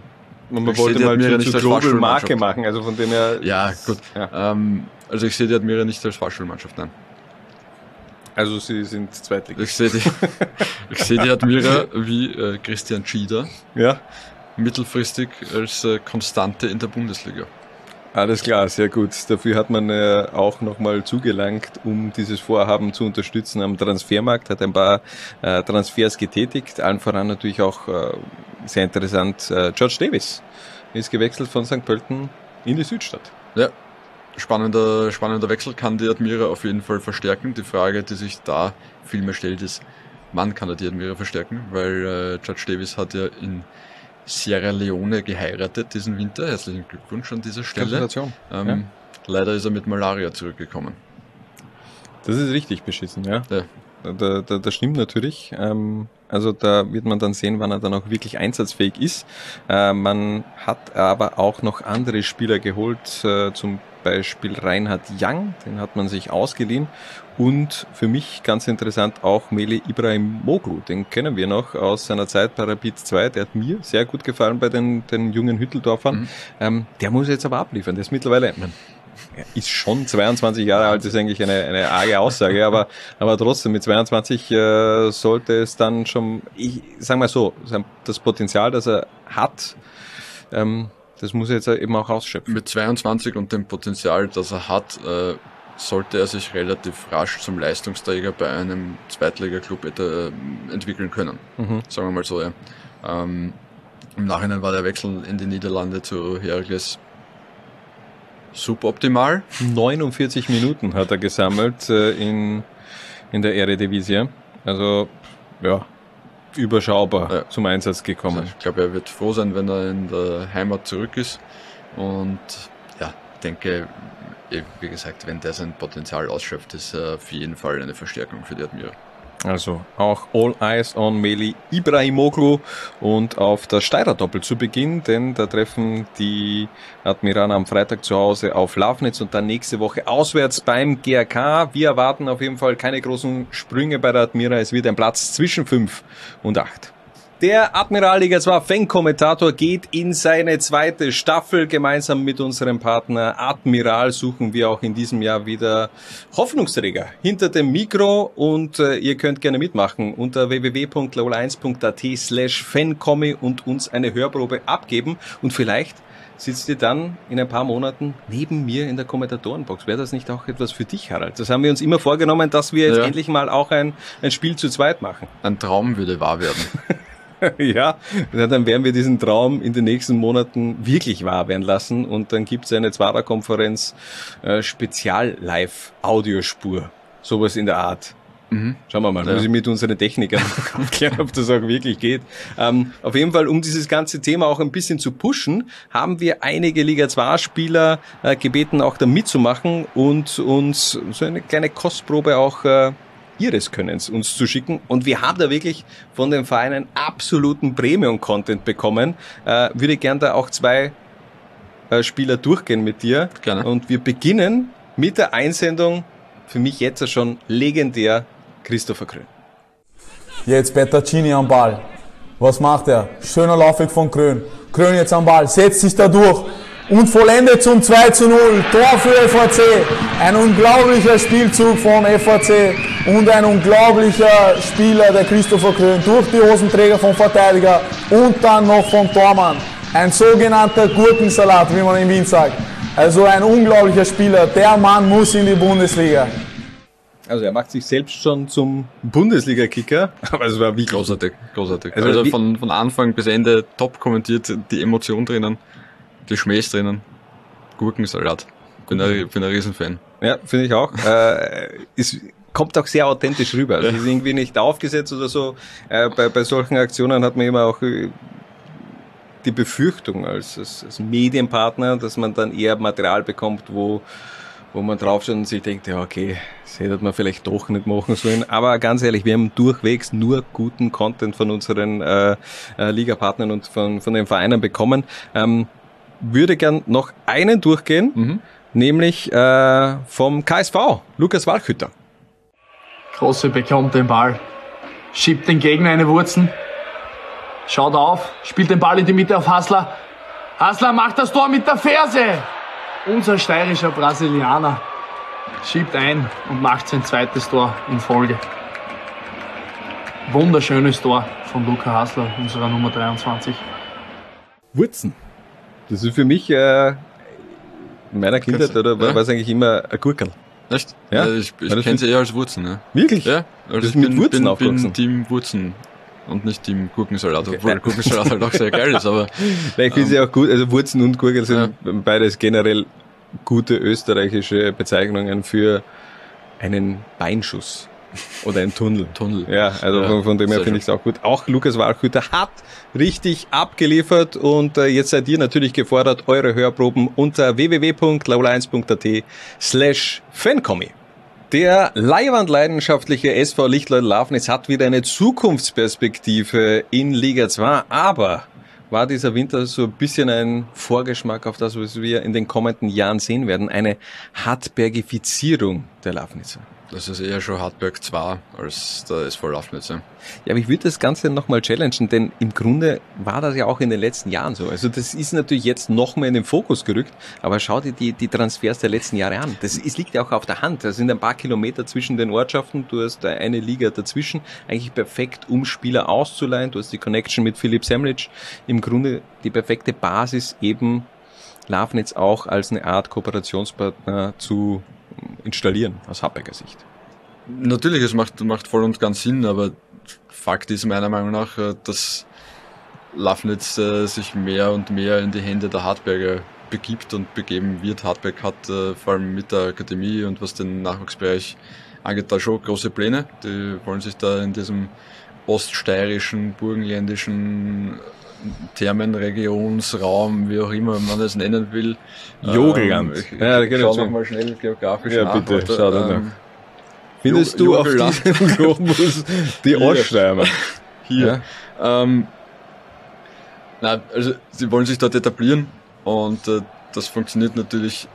man, ich wollte mal nicht zur als Global Fahrstuhlmannschaft. Marke machen, also von dem her. Ja, gut. Ja. Ähm, also ich sehe die Admira nicht als Fahrschulmannschaft, nein. Also sie sind Zweitligist. Ich sehe die, ich sehe die Admira wie äh, Christian Schieder Ja. mittelfristig als äh, Konstante in der Bundesliga. Alles klar, sehr gut. Dafür hat man äh, auch nochmal zugelangt, um dieses Vorhaben zu unterstützen am Transfermarkt, hat ein paar äh, Transfers getätigt, allen voran natürlich auch äh, sehr interessant, äh, George Davis ist gewechselt von St. Pölten in die Südstadt. Ja, spannender, spannender Wechsel kann die Admira auf jeden Fall verstärken. Die Frage, die sich da viel mehr stellt, ist, wann kann er die Admira verstärken? Weil äh, George Davis hat ja in Sierra Leone geheiratet diesen Winter. Herzlichen Glückwunsch an dieser Stelle. Ähm, Ja. Leider ist er mit Malaria zurückgekommen. Das ist richtig beschissen, ja. Ja. Da, da, das stimmt natürlich. Ähm, also da wird man dann sehen, wann er dann auch wirklich einsatzfähig ist. Äh, man hat aber auch noch andere Spieler geholt, äh, zum Beispiel Reinhard Young, den hat man sich ausgeliehen. Und für mich ganz interessant auch Meli Ibrahim Moglu, den kennen wir noch aus seiner Zeit bei Rapid 2. Der hat mir sehr gut gefallen bei den, den jungen Hütteldorfern. Mhm. Ähm, der muss jetzt aber abliefern. Der ist mittlerweile, man, ist schon 22 Jahre alt, ist eigentlich eine, eine arge Aussage, aber, aber trotzdem mit 22 äh, sollte es dann schon, ich sag mal so, das Potenzial, das er hat, ähm, das muss er jetzt eben auch ausschöpfen. Mit 22 und dem Potenzial, das er hat, äh, sollte er sich relativ rasch zum Leistungsträger bei einem Zweitliga-Club äh, entwickeln können. Mhm. Sagen wir mal so, ja. Ähm, Im Nachhinein war der Wechsel in die Niederlande zu Heracles suboptimal. 49 Minuten hat er gesammelt äh, in, in der Eredivisie. Also, ja, überschaubar Ja. zum Einsatz Also gekommen. ich glaube, er wird froh sein, wenn er in der Heimat zurück ist. Und ja, denke, wie gesagt, wenn der sein Potenzial ausschöpft, ist er auf jeden Fall eine Verstärkung für die Admira. Also auch All Eyes on Meli Ibrahimoglu und auf das Steirer Doppel zu Beginn, denn da treffen die Admiraner am Freitag zu Hause auf Lafnitz und dann nächste Woche auswärts beim GRK. Wir erwarten auf jeden Fall keine großen Sprünge bei der Admira. Es wird ein Platz zwischen 5 und 8. Der Admiralliga 2 Fan-Kommentator geht in seine zweite Staffel. Gemeinsam mit unserem Partner Admiral suchen wir auch in diesem Jahr wieder Hoffnungsträger hinter dem Mikro und äh, ihr könnt gerne mitmachen unter www.lol1.at slash fancomi und uns eine Hörprobe abgeben und vielleicht sitzt ihr dann in ein paar Monaten neben mir in der Kommentatorenbox. Wäre das nicht auch etwas für dich, Harald? Das haben wir uns immer vorgenommen, dass wir jetzt Ja. endlich mal auch ein, ein Spiel zu zweit machen. Ein Traum würde wahr werden. ja, dann werden wir diesen Traum in den nächsten Monaten wirklich wahr werden lassen und dann gibt es eine Zwarer-Konferenz äh, Spezial-Live-Audiospur. Sowas in der Art. Schauen wir mal, Ja. muss ich mit unseren Technikern aufklären, ob das auch wirklich geht. Ähm, auf jeden Fall, um dieses ganze Thema auch ein bisschen zu pushen, haben wir einige Liga 2 Spieler äh, gebeten, auch da mitzumachen und uns so eine kleine Kostprobe auch äh, ihres Könnens uns zu schicken. Und wir haben da wirklich von den Vereinen absoluten Premium-Content bekommen. Äh, würde gern da auch zwei äh, Spieler durchgehen mit dir. Gerne. Und wir beginnen mit der Einsendung, für mich jetzt schon legendär, Christopher Krön. Jetzt Bettacini am Ball. Was macht er? Schöner Laufweg von Krön. Krön jetzt am Ball, setzt sich da durch und vollendet zum 2 zu 0. Tor für FAC. Ein unglaublicher Spielzug vom FAC und ein unglaublicher Spieler, der Christopher Krön, durch die Hosenträger vom Verteidiger und dann noch vom Tormann. Ein sogenannter Gurkensalat, wie man in Wien sagt. Also ein unglaublicher Spieler. Der Mann muss in die Bundesliga. Also er macht sich selbst schon zum Bundesliga-Kicker, aber es war wie Großartig, großartig. Also Also, von, von Anfang bis Ende top kommentiert, die Emotion drinnen, die Schmähs drinnen, Gurkensalat. Bin ein, bin ein Riesenfan. Ja, finde ich auch. äh, es kommt auch sehr authentisch rüber. Also ist irgendwie nicht aufgesetzt oder so. Äh, bei, bei solchen Aktionen hat man immer auch äh, die Befürchtung als, als, als Medienpartner, dass man dann eher Material bekommt, wo, wo man draufschaut und sich denkt, ja okay, das hätte man vielleicht doch nicht machen sollen. Aber ganz ehrlich, wir haben durchwegs nur guten Content von unseren äh, äh, Ligapartnern und von, von den Vereinen bekommen. Ähm, würde gern noch einen durchgehen, nämlich äh, vom KSV, Lukas Walchütter. Große bekommt den Ball, schiebt den Gegner eine Wurzen, schaut auf, spielt den Ball in die Mitte auf Hassler. Hassler macht das Tor mit der Ferse. Unser steirischer Brasilianer schiebt ein und macht sein zweites Tor in Folge. Wunderschönes Tor von Luca Hassler, unserer Nummer 23. Wurzen. Das ist für mich äh, in meiner Kindheit oder war Ja. es eigentlich immer ein Gurkel. Echt? Ja? Ja? ich ich kenne sie eher als Wurzen. Ne? Wirklich? Ja, also ich du mit bin, Wurzen bin, aufgewachsen? bin Team Wurzen und nicht Team Gurkensalat, obwohl Gurkensalat halt auch sehr geil ist, aber Nein, ich finde es ja auch gut, also Wurzen und Gurkel sind beides generell gute österreichische Bezeichnungen für einen Beinschuss oder einen Tunnel. Tunnel. Ja, also Ja, von, von dem her finde ich es auch gut. Auch Lukas Walchüter hat richtig abgeliefert und äh, jetzt seid ihr natürlich gefordert, eure Hörproben unter www.laula1.at slash fancomi. Der Leihwand-leidenschaftliche SV Lichtleut Lafnitz hat wieder eine Zukunftsperspektive in Liga 2, aber war dieser Winter so ein bisschen ein Vorgeschmack auf das, was wir in den kommenden Jahren sehen werden, eine Hartbergifizierung der Lafnitzer. Das ist eher schon Hartberg 2 als der SV Lafnitz. Ja. Aber ich würde das Ganze nochmal challengen, denn im Grunde war das ja auch in den letzten Jahren so. Also das ist natürlich jetzt noch mehr in den Fokus gerückt, aber schau dir die, die Transfers der letzten Jahre an. Das ist, liegt ja auch auf der Hand. Da sind ein paar Kilometer zwischen den Ortschaften. Du hast eine Liga dazwischen. Eigentlich perfekt, um Spieler auszuleihen. Du hast die Connection mit Philipp Semlic. Im Grunde die perfekte Basis eben Lafnitz auch als eine Art Kooperationspartner zu installieren, aus Hartberger Sicht. Natürlich, es macht, macht voll und ganz Sinn, aber Fakt ist meiner Meinung nach, äh, dass Lafnitz äh, sich mehr und mehr in die Hände der Hartberger begibt und begeben wird. Hartberg hat äh, vor allem mit der Akademie und was den Nachwuchsbereich angeht, da schon große Pläne. Die wollen sich da in diesem oststeirischen, burgenländischen Thermenregionsraum, wie auch immer man es nennen will. Jogelland. Ähm, ich, Ja, geht schau nochmal schnell geografisch Ja, nach. bitte, Warte, schau ähm, nach. Findest Jo- du auf diesem Globus die Hier. Oststeimer? Hier. Ähm, na, also sie wollen sich dort etablieren und äh, das funktioniert natürlich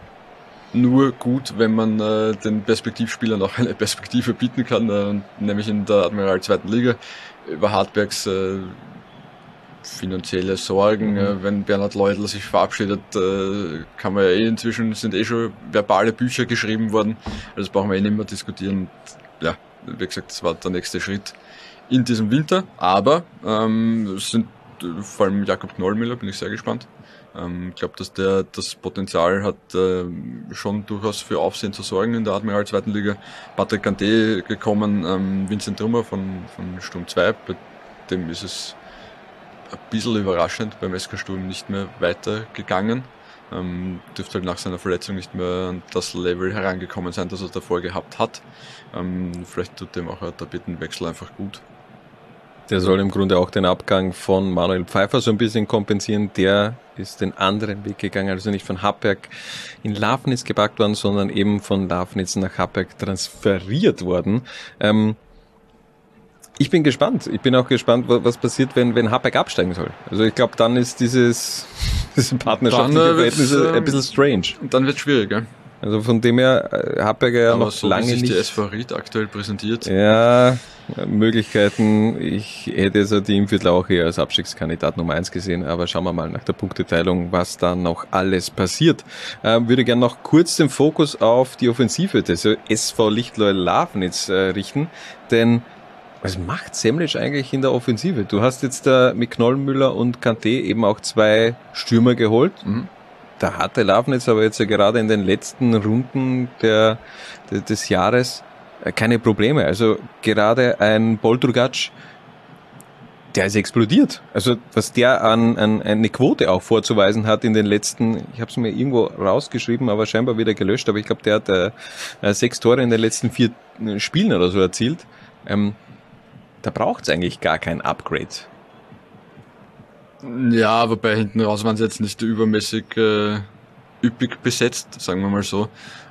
nur gut, wenn man äh, den Perspektivspielern auch eine Perspektive bieten kann, äh, nämlich in der Admiral zweiten Liga über Hartbergs äh, finanzielle Sorgen. Mhm. Wenn Bernhard Leudl sich verabschiedet, äh, kann man ja eh inzwischen sind eh schon verbale Bücher geschrieben worden. Also das brauchen wir eh nicht mehr diskutieren. Ja, wie gesagt, das war der nächste Schritt in diesem Winter. Aber ähm, es sind äh, vor allem Jakob Knollmüller, bin ich sehr gespannt. Ähm, ich glaube, dass der das Potenzial hat, äh, schon durchaus für Aufsehen zu sorgen in der Admiral zweiten Liga. Patrick Ganté gekommen, ähm, Vincent Trummer von, von Sturm 2, bei dem ist es ein bisschen überraschend beim SK Sturm nicht mehr weitergegangen. Ähm, dürfte halt nach seiner Verletzung nicht mehr an das Level herangekommen sein, das er davor gehabt hat. Ähm, vielleicht tut dem auch ein Tapetenwechsel einfach gut. Der soll im Grunde auch den Abgang von Manuel Pfeiffer so ein bisschen kompensieren. Der ist den anderen Weg gegangen, also nicht von Happberg in Lafnitz gepackt worden, sondern eben von Lafnitz nach Happberg transferiert worden. Ähm, ich bin gespannt. Ich bin auch gespannt, was passiert, wenn, wenn Habeck absteigen soll. Also ich glaube, dann ist dieses, diese partnerschaftliche äh, Verhältnis ein bisschen strange. Dann wird es schwierig, gell? Also von dem her, äh, Habecker ja Aber noch so lange wie sich nicht. die SV Ried aktuell präsentiert. Ja, Möglichkeiten. Ich hätte so die Imviertel auch eher als Abstiegskandidat Nummer eins gesehen, aber schauen wir mal nach der Punkteteilung, was da noch alles passiert. Ähm, würde gerne noch kurz den Fokus auf die Offensive des SV Lichtloy Lafnitz äh, richten, denn was macht Semlic eigentlich in der Offensive? Du hast jetzt da mit Knollmüller und Kanté eben auch zwei Stürmer geholt. Mhm. Da hatte Lafnitz aber jetzt ja gerade in den letzten Runden der, der, des Jahres äh, keine Probleme. Also gerade ein Boltrugac, der ist explodiert. Also was der an, an eine Quote auch vorzuweisen hat in den letzten, ich habe es mir irgendwo rausgeschrieben, aber scheinbar wieder gelöscht, aber ich glaube, der hat äh, äh, sechs Tore in den letzten vier äh, Spielen oder so erzielt. Ähm, da braucht es eigentlich gar kein Upgrade. Ja, wobei hinten raus waren sie jetzt nicht übermäßig äh, üppig besetzt, sagen wir mal so.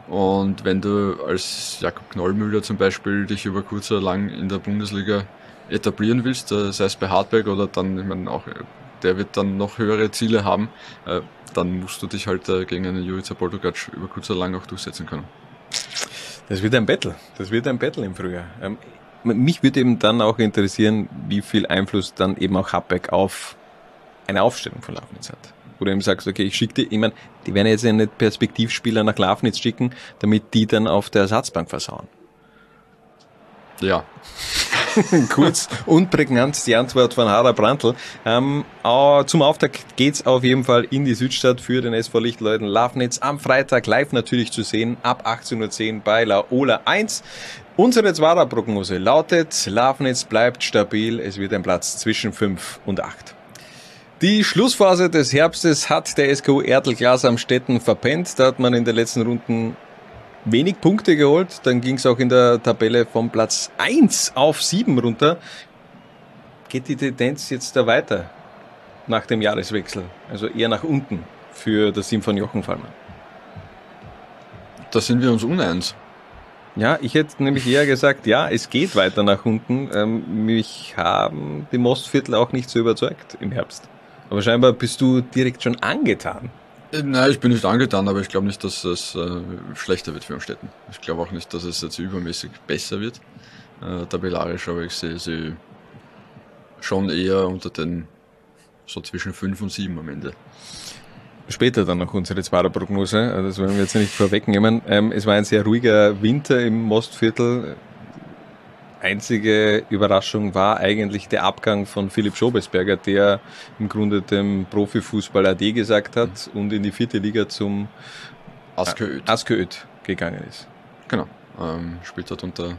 Und wenn du als Jakob Knollmüller zum Beispiel dich über kurz oder lang in der Bundesliga etablieren willst, äh, sei es bei Hartberg oder dann, ich meine, auch äh, der wird dann noch höhere Ziele haben, äh, dann musst du dich halt äh, gegen einen Jurica Boltogac über kurz oder lang auch durchsetzen können. Das wird ein Battle. Das wird ein Battle im Frühjahr. Ähm, mich würde eben dann auch interessieren, wie viel Einfluss dann eben auch Habeck auf eine Aufstellung von Lafnitz hat. Wo du eben sagst, okay, ich schicke die, ich meine, die werden jetzt ja nicht Perspektivspieler nach Lafnitz schicken, damit die dann auf der Ersatzbank versauen. Ja. Kurz und prägnant die Antwort von Harald Brandl. Ähm, äh, zum Auftakt geht's auf jeden Fall in die Südstadt für den SV Lichtleuten Lafnitz. Am Freitag live natürlich zu sehen, ab 18.10 Uhr bei Laola 1. Unsere Zwara-Prognose lautet, Lafnitz bleibt stabil, es wird ein Platz zwischen 5 und 8. Die Schlussphase des Herbstes hat der SKU Erdelglas am Städten verpennt. Da hat man in den letzten Runden wenig Punkte geholt. Dann ging es auch in der Tabelle von Platz 1 auf 7 runter. Geht die Tendenz jetzt da weiter nach dem Jahreswechsel? Also eher nach unten für das Team von Jochen Fallmann. Da sind wir uns uneins. Ja, ich hätte nämlich eher gesagt, ja, es geht weiter nach unten. Ähm, mich haben die Mostviertel auch nicht so überzeugt im Herbst. Aber scheinbar bist du direkt schon angetan. Äh, Nein, ich bin nicht angetan, aber ich glaube nicht, dass es äh, schlechter wird für Amstetten. Ich glaube auch nicht, dass es jetzt übermäßig besser wird, äh, tabellarisch, aber ich sehe sie schon eher unter den so zwischen 5 und 7 am Ende. Später dann noch unsere Zwarer-Prognose, also das wollen wir jetzt nicht vorwegnehmen. Ähm, es war ein sehr ruhiger Winter im Mostviertel. Einzige Überraschung war eigentlich der Abgang von Philipp Schobesberger, der im Grunde dem Profifußball AD gesagt hat und in die vierte Liga zum Askeöd. Askeöd gegangen ist. Genau. Ähm, spielt dort unter,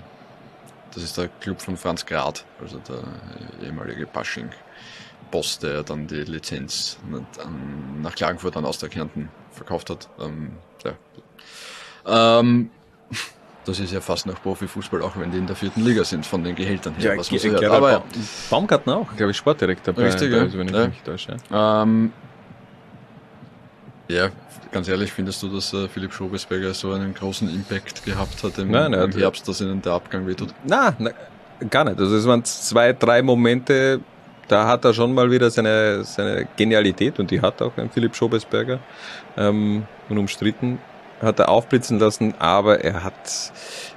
das ist der Club von Franz Grad, also der ehemalige Pasching. Boss, der dann die Lizenz nach Klagenfurt dann aus der Kärnten verkauft hat. Ähm, ja. ähm, das ist ja fast noch Profifußball, auch wenn die in der vierten Liga sind, von den Gehältern her. Ja, was man so hört. Aber ja. Baumgarten auch, glaube ich, Sportdirektor bei, Richtig, bei ja. wenn ich Ja. mich täusche. Ja. Ähm, ja, ganz ehrlich, findest du, dass äh, Philipp Schobesberger so einen großen Impact gehabt hat im, Nein, er im Herbst, dass ihnen der Abgang wehtut? Na, na, gar nicht. Also es waren zwei, drei Momente, da hat er schon mal wieder seine, seine Genialität und die hat auch ein Philipp Schobesberger ähm, unumstritten, hat er aufblitzen lassen, aber er hat,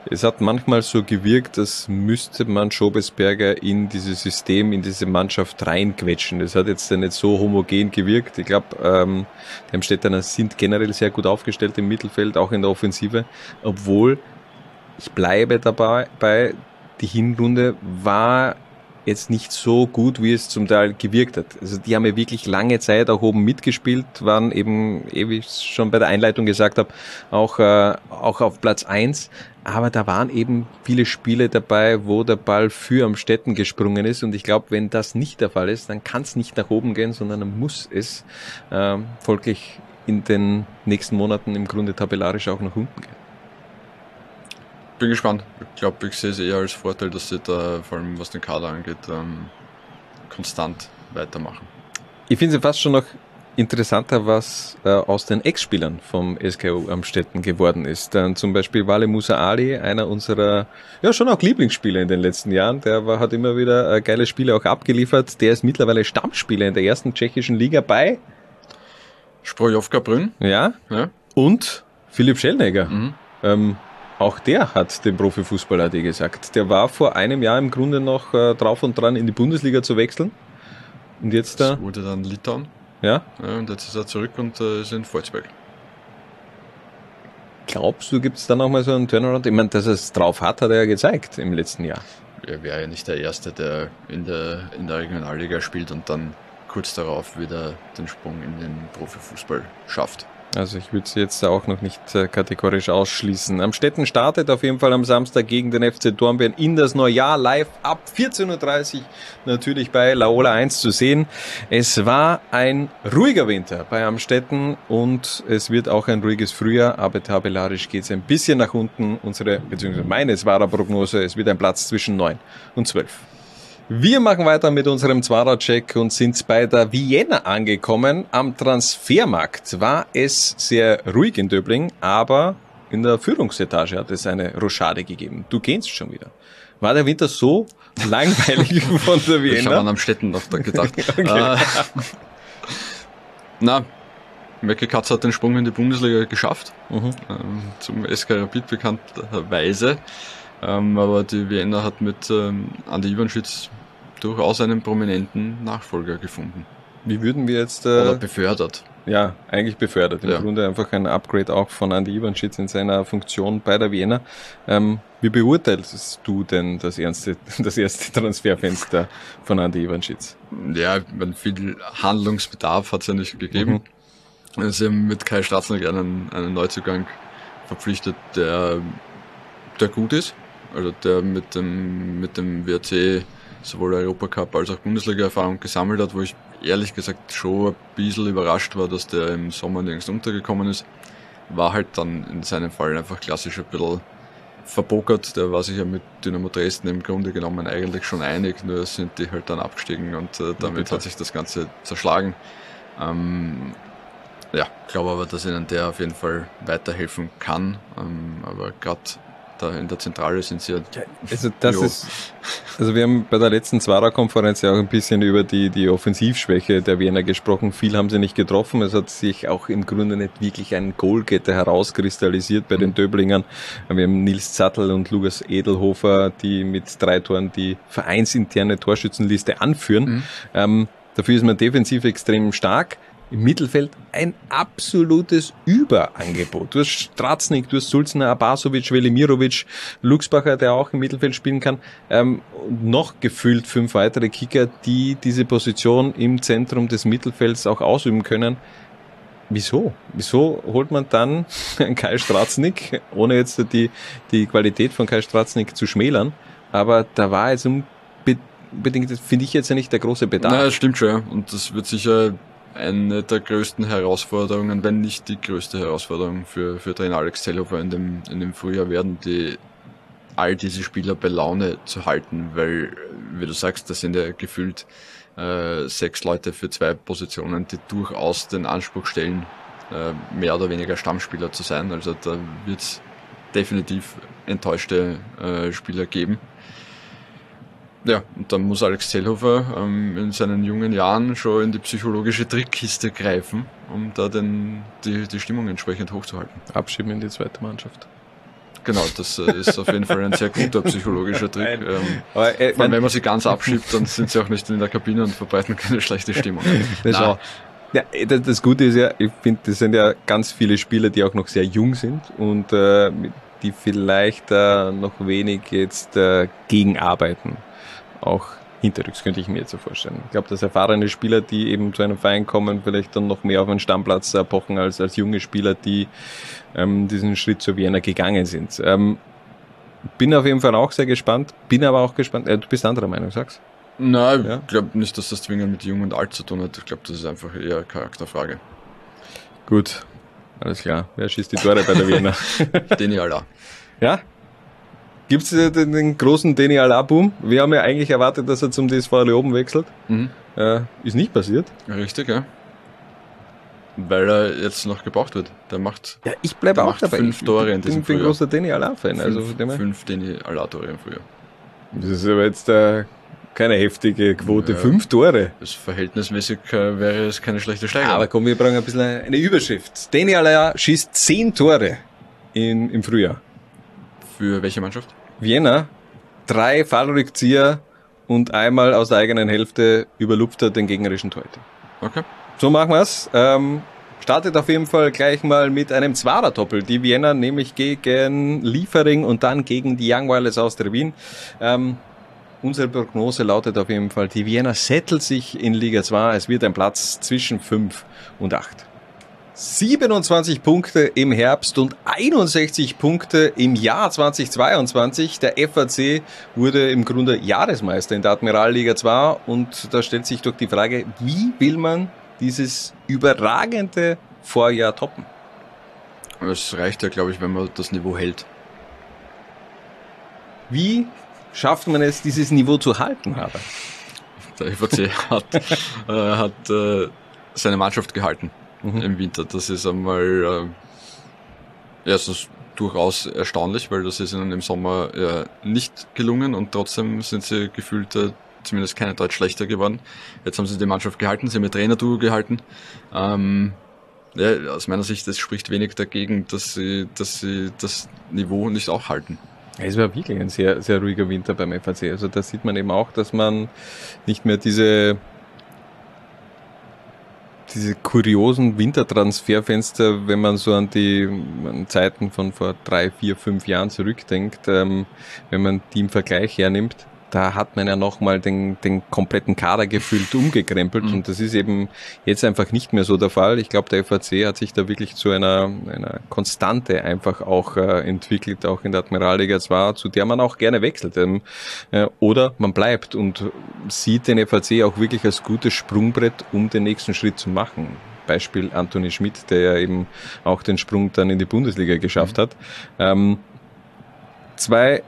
es hat manchmal so gewirkt, als müsste man Schobesberger in dieses System, in diese Mannschaft reinquetschen. Das hat jetzt nicht so homogen gewirkt. Ich glaube, ähm, die Amstettaner sind generell sehr gut aufgestellt im Mittelfeld, auch in der Offensive, obwohl ich bleibe dabei, bei, die Hinrunde war jetzt nicht so gut, wie es zum Teil gewirkt hat. Also die haben ja wirklich lange Zeit auch oben mitgespielt, waren eben, eh, wie ich schon bei der Einleitung gesagt habe, auch, äh, auch auf Platz eins. Aber da waren eben viele Spiele dabei, wo der Ball für am Städten gesprungen ist. Und ich glaube, wenn das nicht der Fall ist, dann kann es nicht nach oben gehen, sondern dann muss es äh, folglich in den nächsten Monaten im Grunde tabellarisch auch nach unten gehen. Bin gespannt. Ich glaube, ich sehe es eher als Vorteil, dass sie da, vor allem was den Kader angeht, ähm, konstant weitermachen. Ich finde es fast schon noch interessanter, was äh, aus den Ex-Spielern vom SKU Amstetten geworden ist. Dann zum Beispiel Wale Musa Ali, einer unserer, ja schon auch Lieblingsspieler in den letzten Jahren. Der war, hat immer wieder äh, geile Spiele auch abgeliefert. Der ist mittlerweile Stammspieler in der ersten tschechischen Liga bei Sprojovka Brünn. Ja. Ja. Und Philipp Schellnegger. Mhm. Ähm, auch der hat dem Profifußball AD gesagt. Der war vor einem Jahr im Grunde noch äh, drauf und dran, in die Bundesliga zu wechseln. Und jetzt da. Das wurde dann Litauen. Ja. Ja, und jetzt ist er zurück und äh, ist in Volzberg. Glaubst du, gibt es dann auch mal so einen Turnaround? Ich meine, dass er es drauf hat, hat er ja gezeigt im letzten Jahr. Er wäre ja nicht der Erste, der in der, in der Regionalliga spielt und dann kurz darauf wieder den Sprung in den Profifußball schafft. Also ich würde es jetzt auch noch nicht äh, kategorisch ausschließen. Am Städten startet auf jeden Fall am Samstag gegen den FC Dornbirn in das Neujahr live ab 14.30 Uhr natürlich bei Laola 1 zu sehen. Es war ein ruhiger Winter bei Amstetten und es wird auch ein ruhiges Frühjahr, aber tabellarisch geht es ein bisschen nach unten. Unsere, beziehungsweise meine Zwara-Prognose, es wird ein Platz zwischen 9 und 12. Wir machen weiter mit unserem Zwarer-Check und sind bei der Vienna angekommen. Am Transfermarkt war es sehr ruhig in Döbling, aber in der Führungsetage hat es eine Rochade gegeben. Du kennst schon wieder. War der Winter so langweilig von der Ich habe an Vienna? am Städten noch da gedacht. Okay. äh, na, Mecke Katz hat den Sprung in die Bundesliga geschafft. Mhm. Ähm, zum SK Rapid bekannterweise. Ähm, aber die Vienna hat mit ähm, Andi Ivanschitz durchaus einen prominenten Nachfolger gefunden. Wie würden wir jetzt, Oder äh, befördert. ja, eigentlich befördert. Im Ja. Grunde einfach ein Upgrade auch von Andy Ivanschitz in seiner Funktion bei der Vienna. Ähm, wie beurteilst du denn das erste, das erste Transferfenster von Andy Ivanschitz? Ja, ich mein, viel Handlungsbedarf hat es ja nicht gegeben. Mhm. Sie haben mit Kai Stratzner einen, einen Neuzugang verpflichtet, der, der gut ist. Also der mit dem, mit dem WRC sowohl Europacup als auch Bundesliga-Erfahrung gesammelt hat, wo ich ehrlich gesagt schon ein bisschen überrascht war, dass der im Sommer nirgends untergekommen ist. War halt dann in seinem Fall einfach klassisch ein bisschen verbokert. Der war sich ja mit Dynamo Dresden im Grunde genommen eigentlich schon einig, nur sind die halt dann abgestiegen und äh, damit bitte. hat sich das Ganze zerschlagen. Ähm, ja, glaube aber, dass ihnen der auf jeden Fall weiterhelfen kann. Ähm, aber gerade da in der Zentrale sind sie ja Also das Jo. ist, also wir haben bei der letzten Zwarer-Konferenz ja auch ein bisschen über die, die Offensivschwäche der Wiener gesprochen. Viel haben sie nicht getroffen. Es hat sich auch im Grunde nicht wirklich ein Goalgetter herauskristallisiert bei den Döblingern. Wir haben Nils Zattel und Lukas Edelhofer, die mit drei Toren die vereinsinterne Torschützenliste anführen. Ähm, dafür ist man defensiv extrem stark. Im Mittelfeld ein absolutes Überangebot. Du hast Stratznik, du hast Sulzner, Abasovic, Velimirovic, Luxbacher, der auch im Mittelfeld spielen kann, ähm, noch gefühlt fünf weitere Kicker, die diese Position im Zentrum des Mittelfelds auch ausüben können. Wieso? Wieso holt man dann Kai Stratznik, ohne jetzt die, die Qualität von Kai Stratznik zu schmälern? Aber da war jetzt unbe- unbedingt, finde ich jetzt ja nicht der große Bedarf. Na, das stimmt schon. ja. Und das wird sicher eine der größten Herausforderungen, wenn nicht die größte Herausforderung für, für Trainer Alex Zellhofer in dem, in dem Frühjahr werden, die all diese Spieler bei Laune zu halten, weil, wie du sagst, das sind ja gefühlt äh, sechs Leute für zwei Positionen, die durchaus den Anspruch stellen, äh, mehr oder weniger Stammspieler zu sein. Also da wird es definitiv enttäuschte äh, Spieler geben. Ja, und dann muss Alex Zellhofer ähm, in seinen jungen Jahren schon in die psychologische Trickkiste greifen, um da den, die, die Stimmung entsprechend hochzuhalten. Abschieben in die zweite Mannschaft. Genau, das äh, ist auf jeden Fall ein sehr guter psychologischer Trick. Nein. Ähm, Aber, äh, vor allem, mein- wenn man sie ganz abschiebt, dann sind sie auch nicht in der Kabine und verbreiten keine schlechte Stimmung. Das. Ja, das, das Gute ist ja, ich finde, das sind ja ganz viele Spieler, die auch noch sehr jung sind und äh, die vielleicht äh, noch wenig jetzt äh, gegenarbeiten. Auch Hinterrücks könnte ich mir jetzt so vorstellen. Ich glaube, dass erfahrene Spieler, die eben zu einem Verein kommen, vielleicht dann noch mehr auf einen Stammplatz pochen als, als junge Spieler, die ähm, diesen Schritt zu Vienna gegangen sind. Ähm, bin auf jeden Fall auch sehr gespannt, bin aber auch gespannt. Äh, du bist anderer Meinung, sag's. Nein, ich glaube nicht, dass das zwingend mit Jung und Alt zu tun hat. Ich glaube, das ist einfach eher Charakterfrage. Gut, alles klar. Wer schießt die Tore bei der Wiener? Deni Allah. Ja? Gibt es den, den, großen Deni Allah-Boom? Wir haben ja eigentlich erwartet, dass er zum DSV oben wechselt. Mhm. Äh, ist nicht passiert. Richtig, ja. Weil er jetzt noch gebraucht wird. Der macht, ja, ich bleibe auch dabei. fünf Tore in diesem Ich bin großer Deni Allah-Fan. Also fünf, Deni Allah-Tore im Frühjahr. Das ist aber jetzt äh, keine heftige Quote. Ja, fünf Tore. Das verhältnismäßig äh, wäre es keine schlechte Steigerung. Aber komm, wir brauchen ein bisschen eine Überschrift. Deni Allah schießt zehn Tore in, im Frühjahr. Für welche Mannschaft? Vienna. Drei Fallrückzieher und einmal aus der eigenen Hälfte überlupft er den gegnerischen Torhüter. Okay. So machen wir's. Ähm, startet auf jeden Fall gleich mal mit einem Zwarer-Doppel. Die Vienna nämlich gegen Liefering und dann gegen die Young Wireless aus der Wien. Ähm, unsere Prognose lautet auf jeden Fall, die Vienna settelt sich in Liga 2. Es wird ein Platz zwischen 5 und 8. 27 Punkte im Herbst und 61 Punkte im Jahr 2022. Der FAC wurde im Grunde Jahresmeister in der Admiralliga 2 und da stellt sich doch die Frage, wie will man dieses überragende Vorjahr toppen? Es reicht ja, glaube ich, wenn man das Niveau hält. Wie schafft man es, dieses Niveau zu halten, Haber? Der FAC hat, äh, hat äh, seine Mannschaft gehalten mhm. im Winter. Das ist einmal äh, erstens durchaus erstaunlich, weil das ist ihnen im Sommer äh, nicht gelungen und trotzdem sind sie gefühlt äh, zumindest keine Deutsch schlechter geworden. Jetzt haben sie die Mannschaft gehalten, sie haben ihr Trainer-Duo gehalten. Ähm, ja, aus meiner Sicht, es spricht wenig dagegen, dass sie, dass sie das Niveau nicht auch halten. Es war wirklich ein sehr, sehr ruhiger Winter beim FAC. Also da sieht man eben auch, dass man nicht mehr diese diese kuriosen Wintertransferfenster, wenn man so an die an Zeiten von vor drei, vier, fünf Jahren zurückdenkt, ähm, wenn man die im Vergleich hernimmt, da hat man ja nochmal den, den kompletten Kader gefühlt umgekrempelt mhm. und das ist eben jetzt einfach nicht mehr so der Fall. Ich glaube, der FAC hat sich da wirklich zu einer, einer Konstante einfach auch äh, entwickelt, auch in der Admiralliga 2, zu der man auch gerne wechselt. Ähm, äh, oder man bleibt und sieht den FAC auch wirklich als gutes Sprungbrett, um den nächsten Schritt zu machen. Beispiel Anthony Schmidt, der ja eben auch den Sprung dann in die Bundesliga geschafft mhm. hat. Ähm, zwei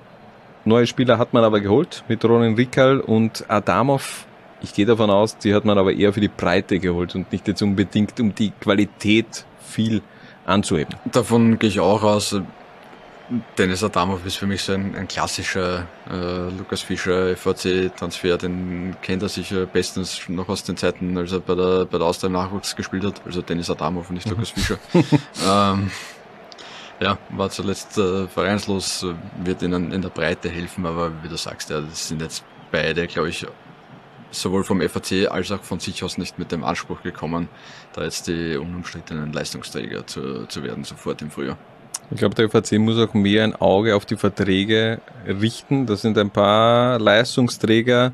Neue Spieler hat man aber geholt mit Ronin Rikal und Adamov. Ich gehe davon aus, die hat man aber eher für die Breite geholt und nicht jetzt unbedingt, um die Qualität viel anzuheben. Davon gehe ich auch aus. Dennis Adamov ist für mich so ein, ein klassischer äh, Lukas Fischer FAC-Transfer, den kennt er sicher bestens noch aus den Zeiten, als er bei der, bei der Austria Nachwuchs gespielt hat. Also Dennis Adamov und nicht Lukas Fischer. ähm, ja, war zuletzt äh, vereinslos, wird ihnen in der Breite helfen, aber wie du sagst, ja, das sind jetzt beide, glaube ich, sowohl vom FAC als auch von sich aus nicht mit dem Anspruch gekommen, da jetzt die unumstrittenen Leistungsträger zu, zu werden, sofort im Frühjahr. Ich glaube, der FAC muss auch mehr ein Auge auf die Verträge richten. Das sind ein paar Leistungsträger,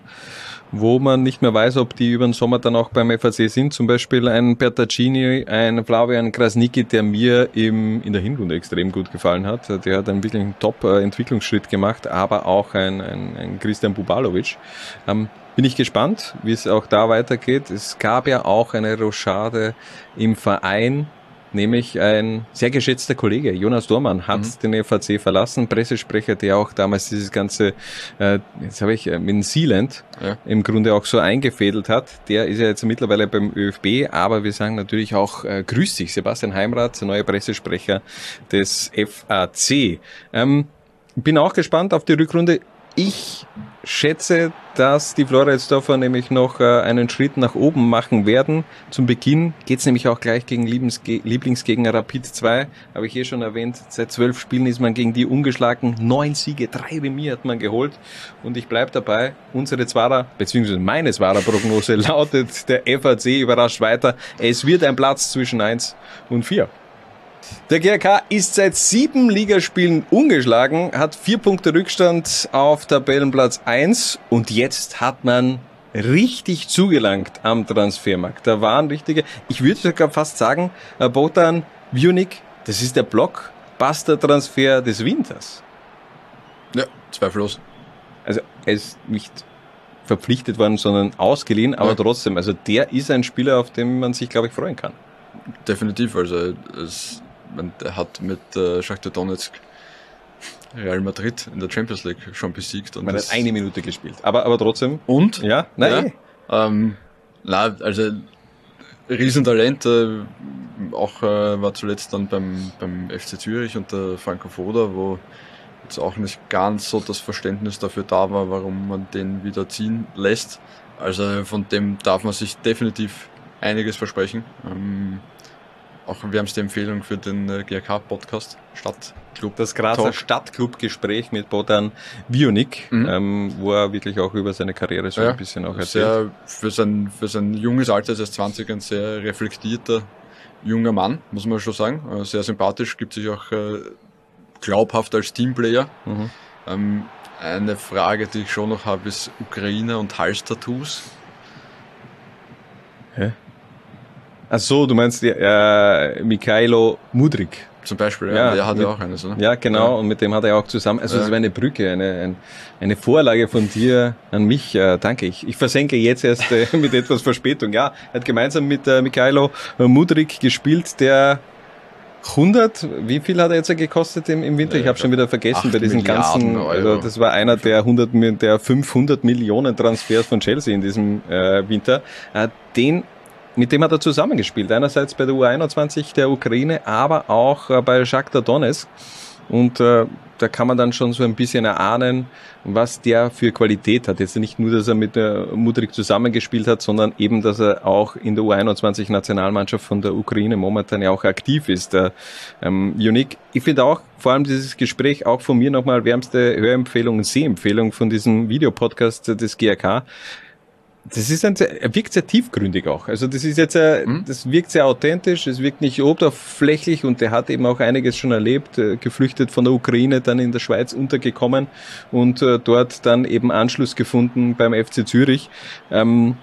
wo man nicht mehr weiß, ob die über den Sommer dann auch beim FAC sind. Zum Beispiel ein Bertaccini, ein Flavian Krasnicki, der mir im, in der Hinrunde extrem gut gefallen hat. Der hat einen wirklich Top-Entwicklungsschritt gemacht, aber auch ein, ein, ein Christian Bubalovic. Ähm, bin ich gespannt, wie es auch da weitergeht. Es gab ja auch eine Rochade im Verein nämlich ein sehr geschätzter Kollege, Jonas Dormann, hat mhm. den FAC verlassen, Pressesprecher, der auch damals dieses ganze, äh, jetzt habe ich äh, mit Sealand ja. im Grunde auch so eingefädelt hat. Der ist ja jetzt mittlerweile beim ÖFB, aber wir sagen natürlich auch, äh, grüß dich, Sebastian Heimrath, der neue Pressesprecher des FAC. Ähm, bin auch gespannt auf die Rückrunde. Ich schätze, dass die Floridsdorfer nämlich noch äh, einen Schritt nach oben machen werden. Zum Beginn geht's nämlich auch gleich gegen Lieblingsge Lieblingsgegner Rapid 2, habe ich eh schon erwähnt. Seit zwölf Spielen ist man gegen die ungeschlagen. Neun Siege, drei Remis hat man geholt. Und ich bleib dabei, unsere Zwarer, beziehungsweise meine Zwarer-Prognose lautet, der FAC überrascht weiter. Es wird ein Platz zwischen eins und vier. Der GRK ist seit sieben Ligaspielen ungeschlagen, hat vier Punkte Rückstand auf Tabellenplatz 1 und jetzt hat man richtig zugelangt am Transfermarkt. Da waren richtige, ich würde sogar fast sagen, äh, Botan Vunik, das ist der Blockbuster-Transfer des Winters. Ja, zweifellos. Also er ist nicht verpflichtet worden, sondern ausgeliehen, aber Ja. trotzdem, also der ist ein Spieler, auf den man sich, glaube ich, freuen kann. Definitiv, also es, er hat mit äh, Shakhtar Donetsk Real Madrid in der Champions League schon besiegt. Und Man hat eine Minute gespielt, aber, aber trotzdem. Und? Ja, nein. Ja, ähm, na, also Riesentalent, äh, auch äh, war zuletzt dann beim, beim FC Zürich unter Franco Foda, wo jetzt auch nicht ganz so das Verständnis dafür da war, warum man den wieder ziehen lässt. Also von dem darf man sich definitiv einiges versprechen. Ähm, auch wir haben es die Empfehlung für den äh, GRK-Podcast Stadtclub. Das Grazer. Stadtclub-Gespräch mit Botan Vionik, Mhm. ähm, wo er wirklich auch über seine Karriere so Ja, ein bisschen auch erzählt. Sehr, für, sein, für sein junges Alter, er ist 20, ein sehr reflektierter junger Mann, muss man schon sagen. Äh, Sehr sympathisch, gibt sich auch äh, glaubhaft als Teamplayer. Mhm. Ähm, eine Frage, die ich schon noch habe, ist Ukraine und Halstattoos. Ach so, du meinst äh, Mikhailo Mudrik. Zum Beispiel, ja, der hat ja auch eines, oder? Ja, genau, Ja. und mit dem hat er auch zusammen, also Ja. das war eine Brücke, eine, ein, eine Vorlage von dir an mich, äh, danke. Ich, ich versenke jetzt erst äh, mit etwas Verspätung. Ja, er hat gemeinsam mit äh, Mikhailo Mudrik gespielt, der 100, wie viel hat er jetzt gekostet im, im Winter? Ja, Ich habe schon wieder vergessen bei diesen Milliarden ganzen, also das war einer der 100, Mi- der 500 Millionen Transfers von Chelsea in diesem äh, Winter. Äh, den mit dem hat er zusammengespielt. Einerseits bei der U21 der Ukraine, aber auch äh, bei Shakhtar Donetsk. Und äh, da kann man dann schon so ein bisschen erahnen, was der für Qualität hat. Jetzt nicht nur, dass er mit der Mudrik zusammengespielt hat, sondern eben, dass er auch in der U21-Nationalmannschaft von der Ukraine momentan ja auch aktiv ist. Äh, ähm, Unique. Ich finde auch, vor allem dieses Gespräch auch von mir nochmal wärmste Hörempfehlung und Sehempfehlung von diesem Videopodcast des GRK. Das ist ein, sehr- er wirkt sehr tiefgründig auch. Also das ist jetzt, äh, das wirkt sehr authentisch, es wirkt nicht oberflächlich und der hat eben auch einiges schon erlebt, äh, geflüchtet von der Ukraine, dann in der Schweiz untergekommen und äh, dort dann eben Anschluss gefunden beim FC Zürich. Ähm,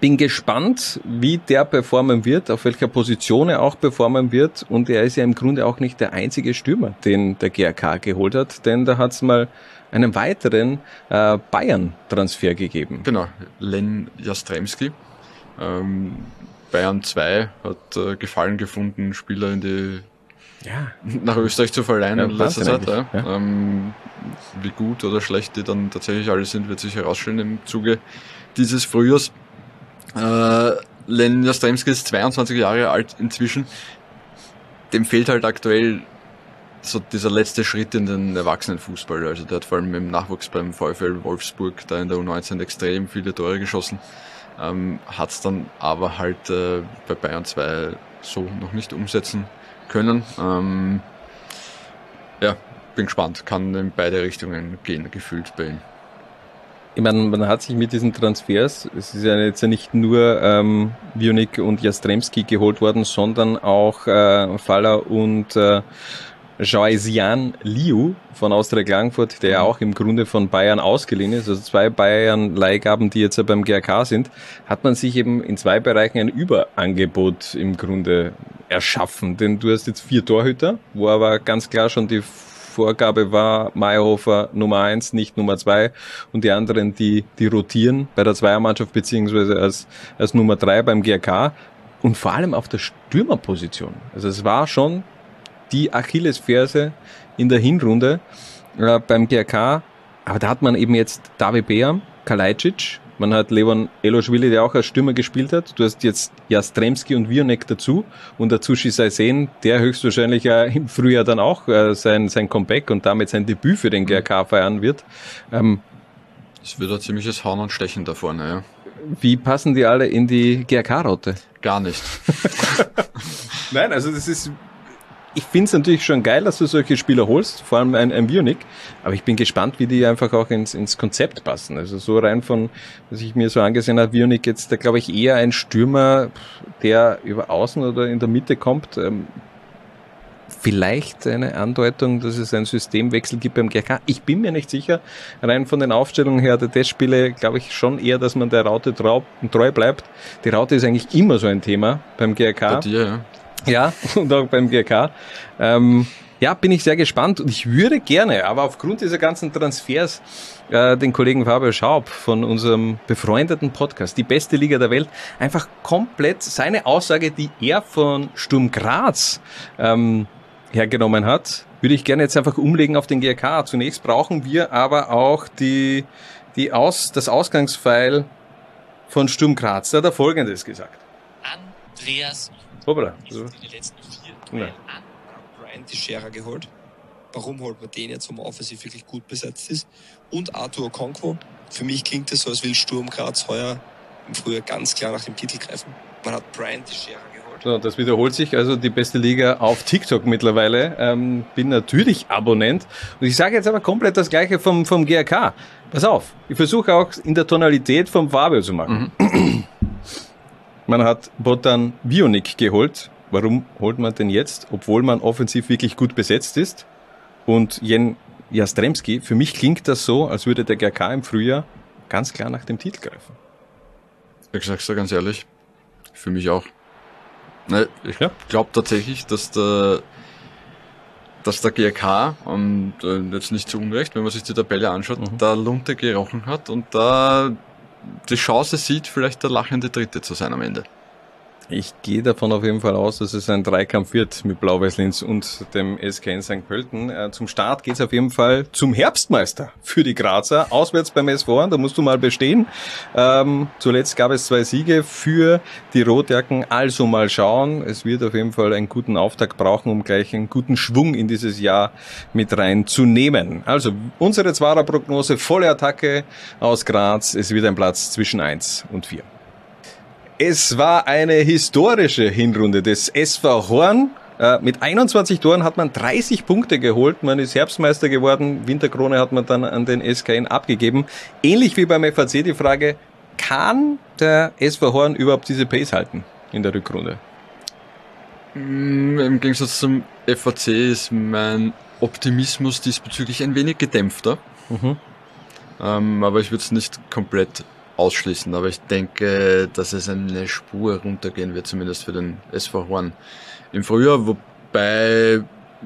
bin gespannt, wie der performen wird, auf welcher Position er auch performen wird. Und er ist ja im Grunde auch nicht der einzige Stürmer, den der GRK geholt hat, denn da hat es mal einen weiteren äh, Bayern-Transfer gegeben. Genau, Len Jastremski. Ähm, Bayern 2 hat äh, Gefallen gefunden, Spieler in die Ja. nach Österreich zu verleihen Ja, in letzter Zeit. Ja. Ähm, wie gut oder schlecht die dann tatsächlich alle sind, wird sich herausstellen im Zuge dieses Frühjahrs. Äh, Len Jastremski ist 22 Jahre alt inzwischen. Dem fehlt halt aktuell so dieser letzte Schritt in den Erwachsenenfußball. Also der hat vor allem im Nachwuchs beim VfL Wolfsburg da in der U19 extrem viele Tore geschossen. Ähm, hat es dann aber halt äh, bei Bayern 2 so noch nicht umsetzen können. Ähm, ja, bin gespannt. Kann in beide Richtungen gehen, gefühlt bei ihm. Ich meine, man hat sich mit diesen Transfers, es ist ja jetzt ja nicht nur ähm, Vionik und Jastremski geholt worden, sondern auch äh, Faller und äh, Joaisian Liu von Austria Klagenfurt, der ja auch im Grunde von Bayern ausgeliehen ist, also zwei Bayern-Leihgaben, die jetzt ja beim GRK sind, hat man sich eben in zwei Bereichen ein Überangebot im Grunde erschaffen. Denn du hast jetzt vier Torhüter, wo aber ganz klar schon die Vorgabe war, Meyerhofer Nummer eins, nicht Nummer zwei und die anderen, die, die rotieren bei der Zweiermannschaft beziehungsweise als, als Nummer drei beim GRK und vor allem auf der Stürmerposition. Also es war schon die Achillesferse in der Hinrunde äh, beim GRK, aber da hat man eben jetzt David Beam, Kalajdzic, man hat Levon Eloschwili, der auch als Stürmer gespielt hat. Du hast jetzt Jastremski und Vionek dazu und dazu Shisai Sen, der höchstwahrscheinlich ja im Frühjahr dann auch äh, sein, sein Comeback und damit sein Debüt für den GRK feiern wird. Ähm, Es wird ein ziemliches Hauen und Stechen da vorne, ja. wie passen die alle in die GRK-Route? Gar nicht. Nein, also das ist. Ich finde es natürlich schon geil, dass du solche Spieler holst, vor allem ein, ein Bionic, aber ich bin gespannt, wie die einfach auch ins, ins Konzept passen. Also so rein von, was ich mir so angesehen habe, Bionic jetzt, da glaube ich eher ein Stürmer, der über außen oder in der Mitte kommt. Ähm, vielleicht eine Andeutung, dass es einen Systemwechsel gibt beim GRK. Ich bin mir nicht sicher. Rein von den Aufstellungen her der Testspiele glaube ich schon eher, dass man der Raute trau treu bleibt. Die Raute ist eigentlich immer so ein Thema beim GRK. Bei dir, ja. Ja, und auch beim GRK. Ähm, ja, bin ich sehr gespannt und ich würde gerne, aber aufgrund dieser ganzen Transfers, äh, den Kollegen Fabio Schaub von unserem befreundeten Podcast, die beste Liga der Welt, einfach komplett seine Aussage, die er von Sturm Graz ähm, hergenommen hat, würde ich gerne jetzt einfach umlegen auf den GRK. Zunächst brauchen wir aber auch die, die Aus, das Ausgangsfeil von Sturm Graz. Da hat er Folgendes gesagt. Andreas Hoppla. in den letzten vier Duellen an Brian Teixeira geholt. Warum holt man den jetzt, wo man offensiv wirklich gut besetzt ist? Und Arthur Okonkwo. Für mich klingt es so, als will Sturm Graz heuer im Frühjahr ganz klar nach dem Titel greifen. Man hat Brian Teixeira geholt. So, das wiederholt sich, also die beste Liga auf TikTok mittlerweile. Ähm, bin natürlich Abonnent. Und ich sage jetzt aber komplett das gleiche vom, vom GRK. Pass auf, ich versuche auch in der Tonalität vom Fabio zu machen. Man hat Botan Bionik geholt. Warum holt man den jetzt, obwohl man offensiv wirklich gut besetzt ist? Und Jen Jastremski, für mich klingt das so, als würde der GRK im Frühjahr ganz klar nach dem Titel greifen. Ich sag's dir ganz ehrlich, für mich auch. Ne, ich glaube tatsächlich, dass der, dass der GRK, und äh, jetzt nicht zu Unrecht, wenn man sich die Tabelle anschaut, da Lunte gerochen hat und da die Chance sieht, vielleicht der lachende Dritte zu sein am Ende. Ich gehe davon auf jeden Fall aus, dass es ein Dreikampf wird mit Blau-Weiß-Linz und dem SK in St. Pölten. Äh, zum Start geht's auf jeden Fall zum Herbstmeister für die Grazer. Auswärts beim SV, da musst du mal bestehen. Ähm, zuletzt gab es zwei Siege für die Rotjacken, also mal schauen. Es wird auf jeden Fall einen guten Auftakt brauchen, um gleich einen guten Schwung in dieses Jahr mit reinzunehmen. Also unsere Zwarer-Prognose, volle Attacke aus Graz. Es wird ein Platz zwischen eins und vier. Es war eine historische Hinrunde des SV Horn. Äh, Mit 21 Toren hat man 30 Punkte geholt. Man ist Herbstmeister geworden. Winterkrone hat man dann an den SKN abgegeben. Ähnlich wie beim FAC die Frage, kann der SV Horn überhaupt diese Pace halten in der Rückrunde? Mm, Im Gegensatz zum FAC ist mein Optimismus diesbezüglich ein wenig gedämpfter. Mhm. Ähm, aber ich würde es nicht komplett ausschließen. Aber ich denke, dass es eine Spur runtergehen wird, zumindest für den SV Horn im Frühjahr. Wobei,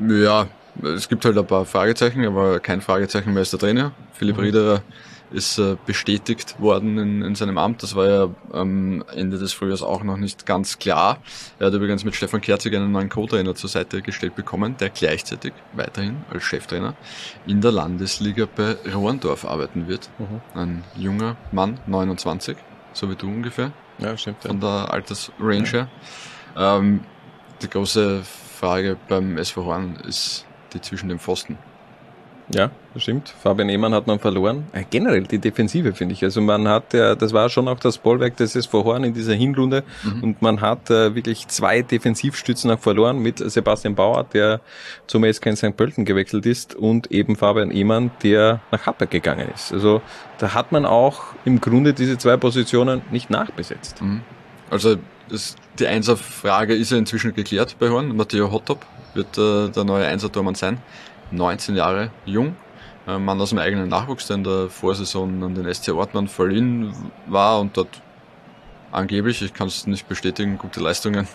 ja, es gibt halt ein paar Fragezeichen, aber kein Fragezeichen mehr ist der Trainer. Philipp Mhm. Riederer ist äh, bestätigt worden in, in seinem Amt. Das war ja am Ende des Frühjahrs auch noch nicht ganz klar. Er hat übrigens mit Stefan Kerzig einen neuen Co-Trainer zur Seite gestellt bekommen, der gleichzeitig weiterhin als Cheftrainer in der Landesliga bei Rohrendorf arbeiten wird. Mhm. Ein junger Mann, 29, so wie du ungefähr. Ja, stimmt. Von der Altersrange her. Ähm, die große Frage beim SV Horn ist die zwischen den Pfosten. Ja, das stimmt. Fabian Ehmann hat man verloren. Äh, generell die Defensive, finde ich. Also man hat, ja, das war schon auch das Bollwerk des SV Horn in dieser Hinrunde. Und man hat äh, wirklich zwei Defensivstützen auch verloren mit Sebastian Bauer, der zum SK in St. Pölten gewechselt ist und eben Fabian Ehmann, der nach Happberg gegangen ist. Also da hat man auch im Grunde diese zwei Positionen nicht nachbesetzt. Mhm. Also ist, die Einser-Frage ist ja inzwischen geklärt bei Horn. Matteo Hottop wird äh, der neue Einser-Tormann sein. 19 Jahre jung. Ein Mann aus dem eigenen Nachwuchs, der in der Vorsaison an den SC Ortmann verliehen war und dort angeblich, ich kann es nicht bestätigen, gute Leistungen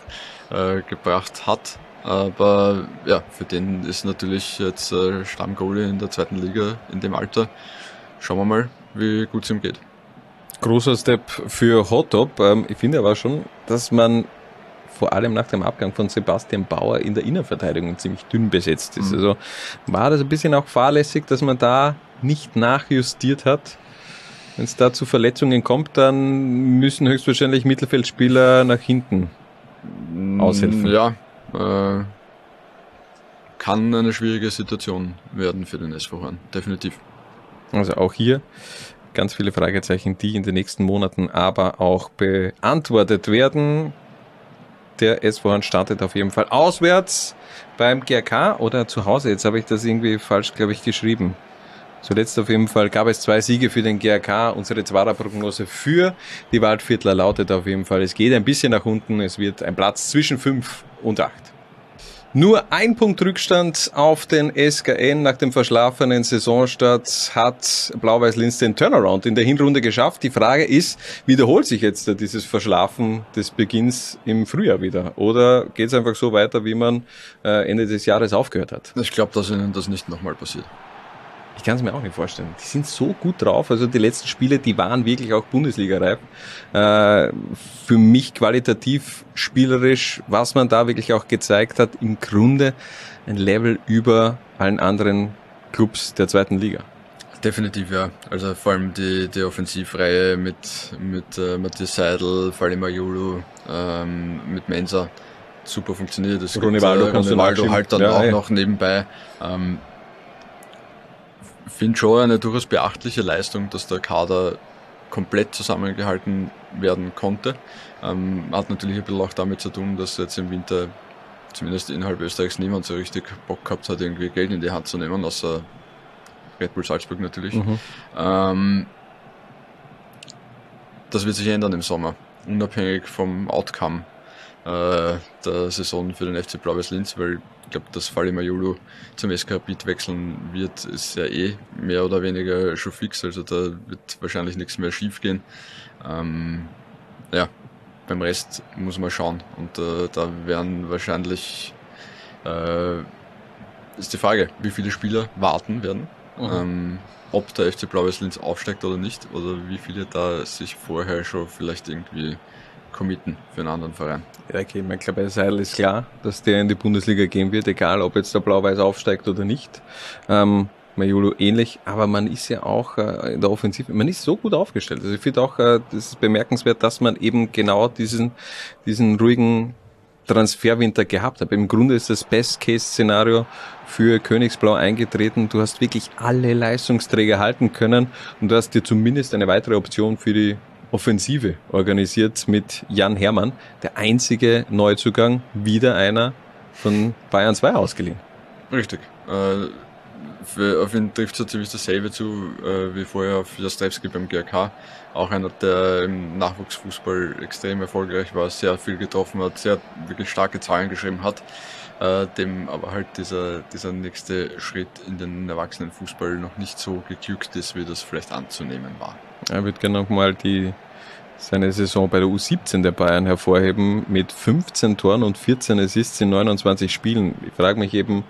äh, gebracht hat. Aber ja, für den ist natürlich jetzt äh, Stammgoalie in der zweiten Liga in dem Alter. Schauen wir mal, wie gut es ihm geht. Großer Step für Hotop. Ähm, ich finde aber schon, dass man vor allem nach dem Abgang von Sebastian Bauer in der Innenverteidigung ziemlich dünn besetzt ist. Mhm. Also war das ein bisschen auch fahrlässig, dass man da nicht nachjustiert hat. Wenn es da zu Verletzungen kommt, dann müssen höchstwahrscheinlich Mittelfeldspieler nach hinten aushelfen. Ja, äh, kann eine schwierige Situation werden für den SV Horn, definitiv. Also auch hier ganz viele Fragezeichen, die in den nächsten Monaten aber auch beantwortet werden. Der SV Horn startet auf jeden Fall auswärts beim GRK oder zu Hause. Jetzt habe ich das irgendwie falsch, glaube ich, geschrieben. Zuletzt auf jeden Fall gab es zwei Siege für den GRK. Unsere Zwarer-Prognose für die Waldviertler lautet auf jeden Fall, es geht ein bisschen nach unten. Es wird ein Platz zwischen fünf und acht. Nur ein Punkt Rückstand auf den SKN nach dem verschlafenen Saisonstart hat Blau-Weiß-Linz den Turnaround in der Hinrunde geschafft. Die Frage ist, wiederholt sich jetzt dieses Verschlafen des Beginns im Frühjahr wieder? Oder geht es einfach so weiter, wie man äh, Ende des Jahres aufgehört hat? Ich glaube, dass ihnen das nicht nochmal passiert. Ich kann es mir auch nicht vorstellen. Die sind so gut drauf. Also die letzten Spiele, die waren wirklich auch Bundesliga-reif. Äh, für mich qualitativ, spielerisch, was man da wirklich auch gezeigt hat, im Grunde ein Level über allen anderen Clubs der zweiten Liga. Definitiv, ja. Also vor allem die, die Offensivreihe mit, mit äh, Matthias Seidel, Falim Ayulu, ähm, mit Mensa super funktioniert. Es Ronaldo, gibt, äh, Ronaldo halt dann ja, auch ja. noch nebenbei. Ähm, finde schon eine durchaus beachtliche Leistung, dass der Kader komplett zusammengehalten werden konnte. Ähm, hat natürlich ein bisschen auch damit zu tun, dass jetzt im Winter zumindest innerhalb Österreichs niemand so richtig Bock gehabt hat, irgendwie Geld in die Hand zu nehmen, außer Red Bull Salzburg natürlich. Mhm. Ähm, das wird sich ändern im Sommer, unabhängig vom Outcome äh, der Saison für den FC Blau-Weiß Linz, weil glaube, dass Fali Majulu zum SK Rapid wechseln wird, ist ja eh mehr oder weniger schon fix. Also da wird wahrscheinlich nichts mehr schief gehen. Ähm, ja, beim Rest muss man schauen. Und äh, da werden wahrscheinlich äh, ist die Frage, wie viele Spieler warten werden. Mhm. Ähm, ob der FC Blau-Weiß Linz aufsteigt oder nicht, oder wie viele da sich vorher schon vielleicht irgendwie committen für einen anderen Verein. Ja, okay, ich glaube, bei Seidel ist klar, dass der in die Bundesliga gehen wird, egal ob jetzt der Blau-Weiß aufsteigt oder nicht. Ähm, Majolo ähnlich, aber man ist ja auch äh, in der Offensive, man ist so gut aufgestellt. Also ich finde auch, äh, das ist bemerkenswert, dass man eben genau diesen, diesen ruhigen Transferwinter gehabt hat. Im Grunde ist das Best-Case-Szenario für Königsblau eingetreten. Du hast wirklich alle Leistungsträger halten können und du hast dir zumindest eine weitere Option für die Offensive organisiert mit Jan Hermann. Der einzige Neuzugang, wieder einer von Bayern 2 ausgeliehen. Richtig. Äh, für, auf ihn trifft so ziemlich dasselbe zu äh, wie vorher auf Jastrewski beim GRK. Auch einer, der im Nachwuchsfußball extrem erfolgreich war, sehr viel getroffen hat, sehr wirklich starke Zahlen geschrieben hat, äh, dem aber halt dieser, dieser nächste Schritt in den Erwachsenenfußball noch nicht so geglückt ist, wie das vielleicht anzunehmen war. Er wird gerne nochmal die seine Saison bei der U17 der Bayern hervorheben mit 15 Toren und 14 Assists in 29 Spielen. Ich frage mich eben,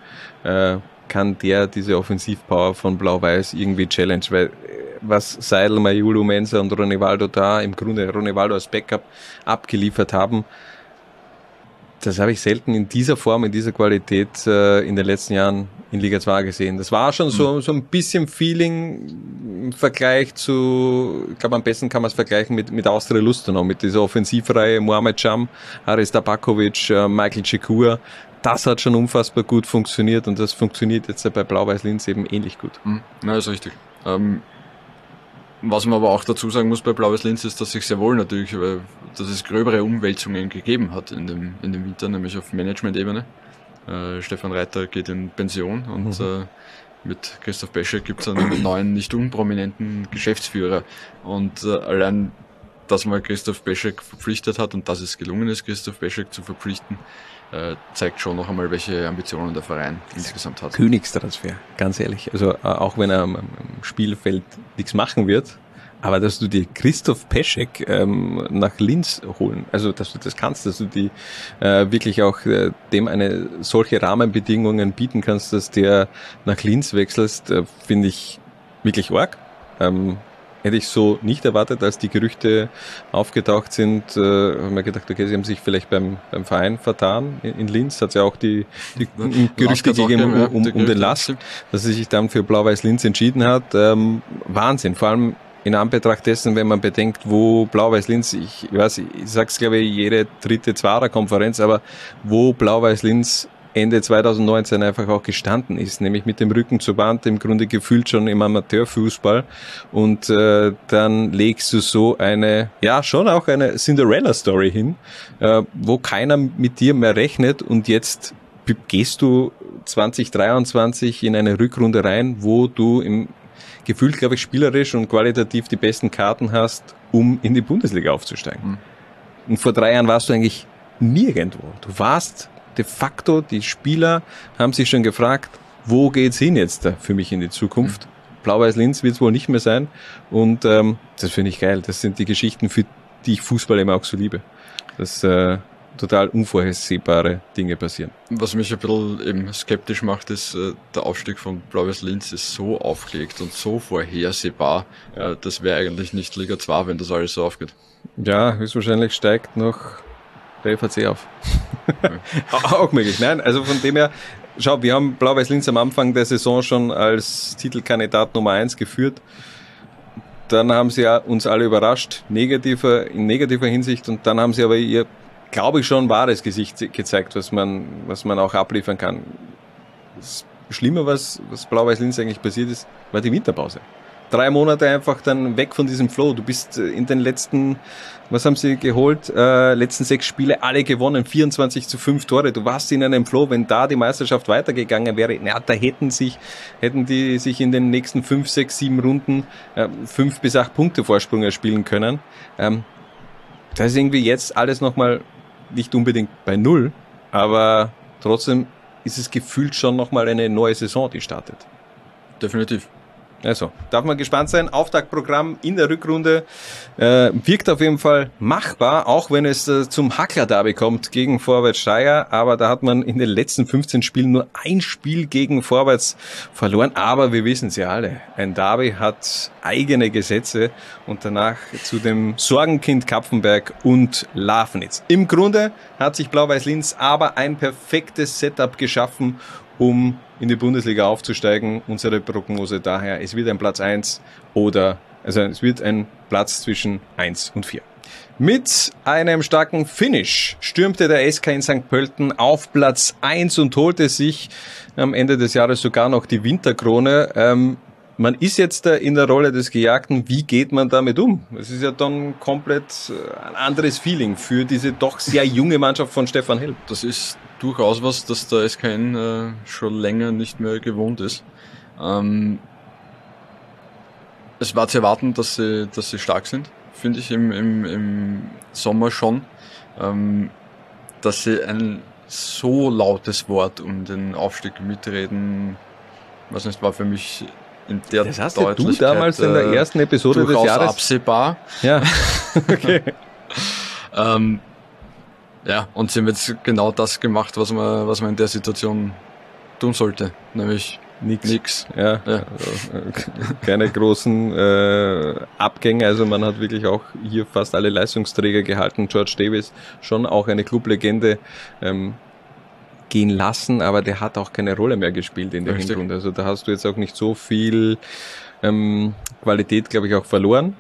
äh, kann der diese Offensivpower von Blau-Weiß irgendwie challenge? Weil äh, was Seidel, Mayulu, Mensa und Ronivaldo da im Grunde Ronivaldo als Backup abgeliefert haben, das habe ich selten in dieser Form, in dieser Qualität äh, in den letzten Jahren in Liga 2 gesehen. Das war schon so, so ein bisschen Feeling im Vergleich zu, ich glaube am besten kann man es vergleichen mit, mit Austria Lustenau, mit dieser Offensivreihe Mohamed Cham, Haris Tabakovic, äh, Michael Chikur. Das hat schon unfassbar gut funktioniert und das funktioniert jetzt bei Blau-Weiß Linz eben ähnlich gut. Mhm. Ja, ist richtig. Ähm, was man aber auch dazu sagen muss bei Blaues Linz ist, dass sich sehr wohl natürlich, dass es gröbere Umwälzungen gegeben hat in dem, in dem Winter, nämlich auf Management-Ebene. Äh, Stefan Reiter geht in Pension und mhm. äh, mit Christoph Beschek gibt es einen neuen, nicht unprominenten Geschäftsführer. Und äh, allein, dass man Christoph Beschek verpflichtet hat und dass es gelungen ist, Christoph Beschek zu verpflichten, äh, zeigt schon noch einmal, welche Ambitionen der Verein insgesamt hat. Königstransfer, ganz ehrlich. Also äh, auch wenn er am, am Spielfeld nichts machen wird, aber dass du dir Christoph Peschek ähm, nach Linz holen, also dass du das kannst, dass du die äh, wirklich auch äh, dem eine solche Rahmenbedingungen bieten kannst, dass der nach Linz wechselst, äh, finde ich wirklich arg. Ähm, Hätte ich so nicht erwartet, als die Gerüchte aufgetaucht sind, äh, haben wir gedacht, okay, sie haben sich vielleicht beim, beim Verein vertan. In, in Linz hat es ja auch die, die Gerüchte gegeben um, um, um den Last, dass sie sich dann für Blau-Weiß Linz entschieden hat. Ähm, Wahnsinn, vor allem in Anbetracht dessen, wenn man bedenkt, wo Blau-Weiß Linz, ich, weiß, ich sag's glaube ich jede dritte Zwarer-Konferenz, aber wo Blau-Weiß Linz Ende 2019 einfach auch gestanden ist, nämlich mit dem Rücken zur Wand, im Grunde gefühlt schon im Amateurfußball. Und äh, dann legst du so eine, ja schon auch eine Cinderella-Story hin, äh, wo keiner mit dir mehr rechnet und jetzt gehst du 2023 in eine Rückrunde rein, wo du im gefühlt, glaube ich, spielerisch und qualitativ die besten Karten hast, um in die Bundesliga aufzusteigen. Mhm. Und vor drei Jahren warst du eigentlich nirgendwo. Du warst de facto, die Spieler haben sich schon gefragt, wo geht's hin jetzt da für mich in die Zukunft? Blau-Weiß-Linz wird es wohl nicht mehr sein. Und ähm, das finde ich geil. Das sind die Geschichten, für die ich Fußball immer auch so liebe. Das äh, total unvorhersehbare Dinge passieren. Was mich ein bisschen eben skeptisch macht, ist, äh, der Aufstieg von Blau-Weiß Linz ist so aufgelegt und so vorhersehbar. Ja. Äh, das wäre eigentlich nicht Liga 2, wenn das alles so aufgeht. Ja, höchstwahrscheinlich steigt noch der FAC auf. auch möglich. Nein, also von dem her, schau, wir haben Blau-Weiß Linz am Anfang der Saison schon als Titelkandidat Nummer eins geführt. Dann haben sie uns alle überrascht, negativer, in negativer Hinsicht, und dann haben sie aber ihr, glaube ich, schon wahres Gesicht gezeigt, was man, was man auch abliefern kann. Das Schlimme, was, was Blau-Weiß Linz eigentlich passiert ist, war die Winterpause drei Monate einfach dann weg von diesem Flow. Du bist äh, in den letzten, was haben sie geholt? Äh, letzten sechs Spiele alle gewonnen, 24 zu 5 Tore. Du warst in einem Flow. Wenn da die Meisterschaft weitergegangen wäre, na, da hätten sich, hätten die sich in den nächsten fünf, sechs, sieben Runden äh, fünf bis acht Punkte Vorsprung erspielen können. Ähm, das ist irgendwie jetzt alles nochmal nicht unbedingt bei Null, aber trotzdem ist es gefühlt schon nochmal eine neue Saison, die startet. Definitiv. Also, darf man gespannt sein. Auftaktprogramm in der Rückrunde äh, wirkt auf jeden Fall machbar, auch wenn es äh, zum Hackler-Derby kommt gegen Vorwärts Steyr. Aber da hat man in den letzten 15 Spielen nur ein Spiel gegen Vorwärts verloren. Aber wir wissen es ja alle, ein Derby hat eigene Gesetze und danach zu dem Sorgenkind Kapfenberg und Lafnitz. Im Grunde hat sich Blau-Weiß Linz aber ein perfektes Setup geschaffen, um in die Bundesliga aufzusteigen. Unsere Prognose daher, es wird ein Platz 1 oder, also es wird ein Platz zwischen 1 und 4. Mit einem starken Finish stürmte der SK in St. Pölten auf Platz 1 und holte sich am Ende des Jahres sogar noch die Winterkrone. Ähm, man ist jetzt in der Rolle des Gejagten. Wie geht man damit um? Es ist ja dann komplett äh, ein anderes Feeling für diese doch sehr junge Mannschaft von Stefan Hell. Das ist durchaus was, dass der SKN äh, schon länger nicht mehr gewohnt ist. Ähm, es war zu erwarten, dass sie, dass sie stark sind, finde ich, im, im, im Sommer schon. Ähm, dass sie ein so lautes Wort um den Aufstieg mitreden, was nicht, war für mich in der das hast du damals in der äh, ersten Episode des Jahres absehbar. Ja, okay. ähm, ja, und sie haben jetzt genau das gemacht, was man, was man in der Situation tun sollte, nämlich nix. nix. Ja, ja. Keine großen äh, Abgänge. Also man hat wirklich auch hier fast alle Leistungsträger gehalten. George Davis schon auch eine Clublegende ähm, gehen lassen, aber der hat auch keine Rolle mehr gespielt in der Richtig. Hinrunde. Also da hast du jetzt auch nicht so viel ähm, Qualität, glaube ich, auch verloren.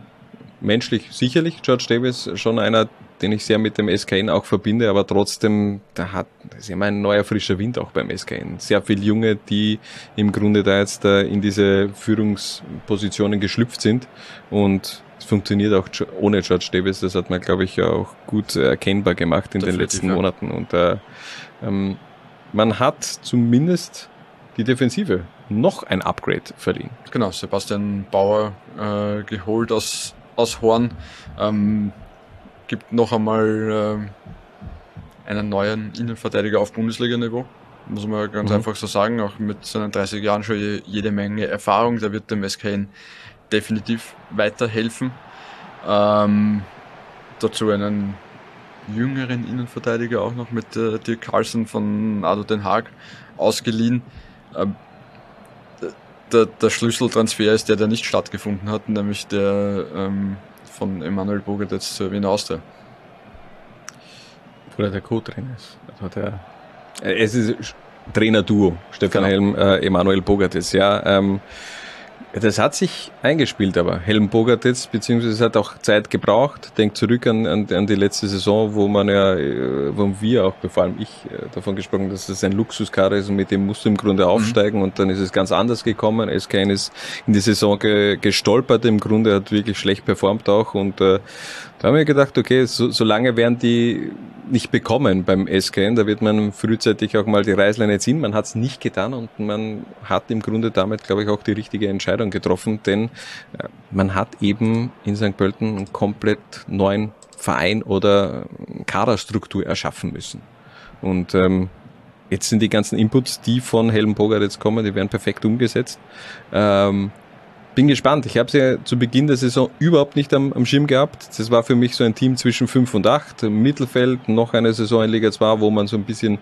Menschlich sicherlich, George Davis schon einer, den ich sehr mit dem SKN auch verbinde, aber trotzdem, da hat, das ist immer ein neuer frischer Wind auch beim SKN. Sehr viele Junge, die im Grunde da jetzt äh, in diese Führungspositionen geschlüpft sind und es funktioniert auch ohne George Davis, das hat man, glaube ich, auch gut erkennbar gemacht in Definitiv, den letzten ja. Monaten und äh, ähm, man hat zumindest die Defensive noch ein Upgrade verdient. Genau, Sebastian Bauer äh, geholt aus, aus Horn. Ähm, gibt noch einmal äh, einen neuen Innenverteidiger auf Bundesliga-Niveau. Muss man ganz mhm. einfach so sagen, auch mit seinen 30 Jahren schon je, jede Menge Erfahrung. Der wird dem SKN definitiv weiterhelfen. Ähm, dazu einen jüngeren Innenverteidiger auch noch mit äh, Dirk Carlsen von Ado Den Haag ausgeliehen. Ähm, der, der Schlüsseltransfer ist der, der nicht stattgefunden hat, nämlich der ähm, von Emanuel Bogert jetzt zur Wiener Austria. Oder der Co-Trainer ist. Also der, äh, es ist Trainer-Duo, Stefan genau. Helm, äh, Emanuel Bogartes, ja. Ähm, das hat sich eingespielt, aber Helm Bogartitz, beziehungsweise es hat auch Zeit gebraucht. Denk zurück an, an, an, die letzte Saison, wo man ja, äh, wo wir auch, vor allem ich, äh, davon gesprochen, dass es ein Luxuskader ist und mit dem musst du im Grunde mhm. aufsteigen mhm. und dann ist es ganz anders gekommen. SKN ist in die Saison ge, gestolpert, im Grunde hat wirklich schlecht performt auch und äh, da haben wir gedacht, okay, so, so lange werden die nicht bekommen beim SKN, da wird man frühzeitig auch mal die Reißleine ziehen. Man hat es nicht getan und man hat im Grunde damit, glaube ich, auch die richtige Entscheidung getroffen, denn äh, man hat eben in St. Pölten einen komplett neuen Verein oder Kaderstruktur erschaffen müssen. Und ähm, jetzt sind die ganzen Inputs, die von Helm Bogart jetzt kommen, die werden perfekt umgesetzt. Ähm, bin gespannt. Ich habe sie ja zu Beginn der Saison überhaupt nicht am, am Schirm gehabt. Das war für mich so ein Team zwischen 5 und 8. Im Mittelfeld noch eine Saison in Liga 2, wo man so ein bisschen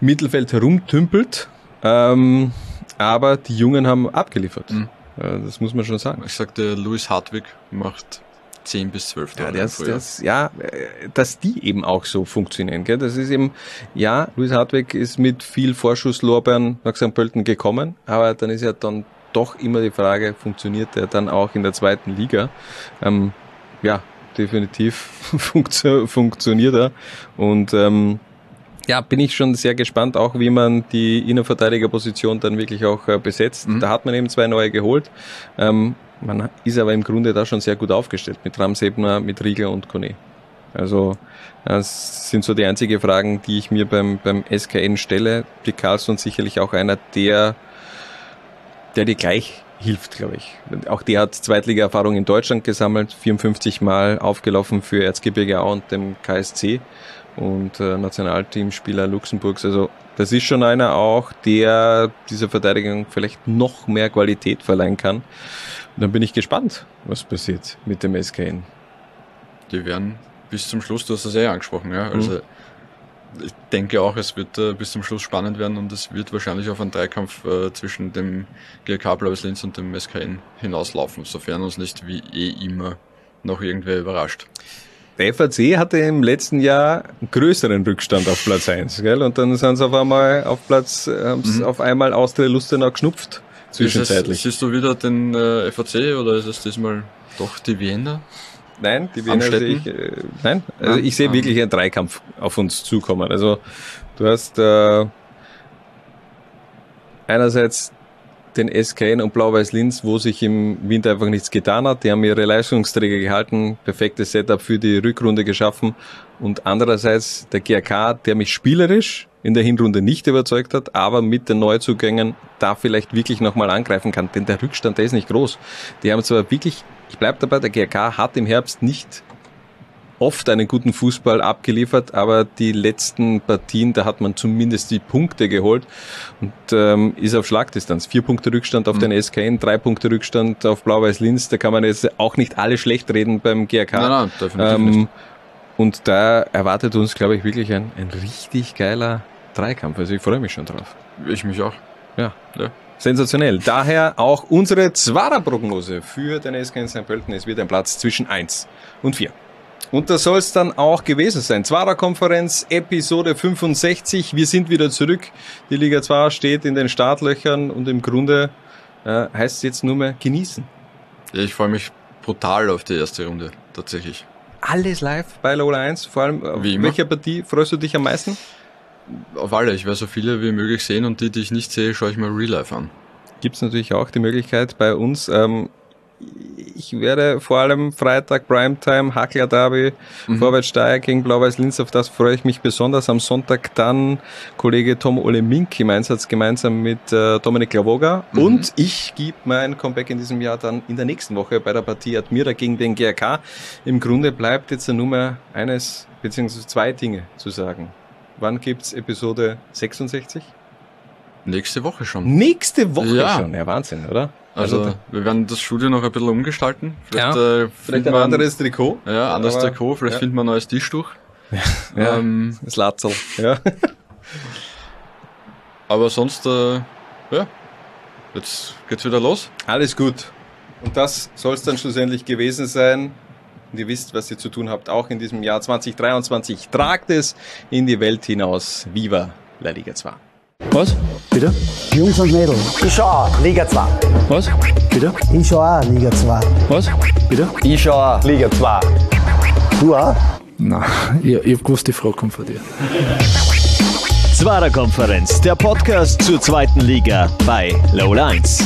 Mittelfeld herumtümpelt. Ähm, aber die Jungen haben abgeliefert. Mhm. Äh, Das muss man schon sagen. Ich sagte, Louis Hartwig macht 10 bis 12 Ja, Tore das, das, ja, äh, dass die eben auch so funktionieren. Gell? Das ist eben, ja, Luis Hartwig ist mit viel Vorschusslorbeeren nach St. Pölten gekommen, aber dann ist ja dann doch immer die Frage, funktioniert er dann auch in der zweiten Liga? Ähm, ja, definitiv funktio funktioniert er. Und ähm, ja, bin ich schon sehr gespannt, auch wie man die Innenverteidigerposition dann wirklich auch äh, besetzt. Da hat man eben zwei neue geholt. Ähm, man ist aber im Grunde da schon sehr gut aufgestellt mit Ramsebner, mit Riegler und Kone. Also das sind so die einzigen Fragen, die ich mir beim, beim SKN stelle. Die Carlson sicherlich auch einer, der, der dir gleich hilft, glaube ich. Auch der hat Zweitliga-Erfahrung in Deutschland gesammelt, 54 Mal aufgelaufen für Erzgebirge Aue und dem KSC und äh, Nationalteamspieler Luxemburgs. Also das ist schon einer auch, der dieser Verteidigung vielleicht noch mehr Qualität verleihen kann. Und dann bin ich gespannt, was passiert mit dem SKN. Die werden bis zum Schluss, du hast das eh angesprochen, ja. Mhm. Ich denke auch, es wird äh, bis zum Schluss spannend werden und es wird wahrscheinlich auf einen Dreikampf äh, zwischen dem GRK Blaues Linz und dem SKN hinauslaufen, sofern uns nicht wie eh immer noch irgendwer überrascht. Der FAC hatte im letzten Jahr einen größeren Rückstand auf Platz 1, gell? Und dann sind sie auf einmal auf Platz, haben's Mhm. auf einmal Austria Lustenau geschnupft, zwischenzeitlich. Ist es, siehst du wieder den äh, FAC oder ist es diesmal doch die Wiener? Nein, die Wiener sehe ich, äh, nein, also ich sehe Ah. wirklich einen Dreikampf auf uns zukommen. Also du hast äh, einerseits den SKN und Blau-Weiß Linz, wo sich im Winter einfach nichts getan hat. Die haben ihre Leistungsträger gehalten, perfektes Setup für die Rückrunde geschaffen. Und andererseits der GRK, der mich spielerisch in der Hinrunde nicht überzeugt hat, aber mit den Neuzugängen da vielleicht wirklich nochmal angreifen kann. Denn der Rückstand, der ist nicht groß. Die haben zwar wirklich, ich bleib dabei, der GRK hat im Herbst nicht oft einen guten Fußball abgeliefert, aber die letzten Partien, da hat man zumindest die Punkte geholt und ähm, ist auf Schlagdistanz. Vier Punkte Rückstand auf den SKN, drei Punkte Rückstand auf Blau-Weiß Linz. Da kann man jetzt auch nicht alle schlecht reden beim GRK. Nein, nein, definitiv nicht. Und da erwartet uns, glaube ich, wirklich ein, ein richtig geiler Dreikampf. Also ich freue mich schon drauf. Ich mich auch. Ja. Ja. Sensationell. Daher auch unsere Zwarer-Prognose für den SK in St. Pölten. Es wird ein Platz zwischen 1 und 4. Und das soll es dann auch gewesen sein. Zwarer-Konferenz, Episode 65. Wir sind wieder zurück. Die Liga 2 steht in den Startlöchern und im Grunde äh, heißt es jetzt nur mehr genießen. Ich freue mich brutal auf die erste Runde, tatsächlich. Alles live bei Lola 1. Vor allem, auf Wie immer. welcher Partie freust du dich am meisten? Auf alle, ich werde so viele wie möglich sehen und die, die ich nicht sehe, schaue ich mir Real Life an. gibt es natürlich auch die Möglichkeit bei uns. Ähm, ich werde vor allem Freitag Primetime, Hackler Derby, Mhm. Vorwärts Steyr gegen Blau-Weiß Linz, auf das freue ich mich besonders. Am Sonntag dann Kollege Tom Ole Mink im Einsatz gemeinsam mit äh, Dominik Lavoga. Mhm. Und ich gebe mein Comeback in diesem Jahr dann in der nächsten Woche bei der Partie Admira gegen den GRK. Im Grunde bleibt jetzt nur mehr eines beziehungsweise zwei Dinge zu sagen. Wann gibt's Episode 66? Nächste Woche schon. Nächste Woche Ja. schon. Ja, Wahnsinn, oder? Also, wir werden das Studio noch ein bisschen umgestalten. Vielleicht, Ja, äh, vielleicht findet ein man- anderes Trikot. Ja, anderes Aber- Trikot. Vielleicht ja. findet man ein neues Tischtuch. Ja, Ähm, das Latzel. Ja. aber sonst, äh, ja, jetzt geht's wieder los. Alles gut. Und das soll es dann schlussendlich gewesen sein. Und ihr wisst, was ihr zu tun habt, auch in diesem Jahr 2023. Tragt es in die Welt hinaus. Viva La Liga 2. Was? Bitte? Jungs und Mädels. Ich schau auch Liga 2. Was? Bitte? Ich schau auch Liga 2. Was? Bitte? Ich schau auch Liga 2. Du auch? Nein, ich, ich hab gewusst, die Frage kommt von dir. Zwarer Konferenz, der Podcast zur zweiten Liga bei Low 1.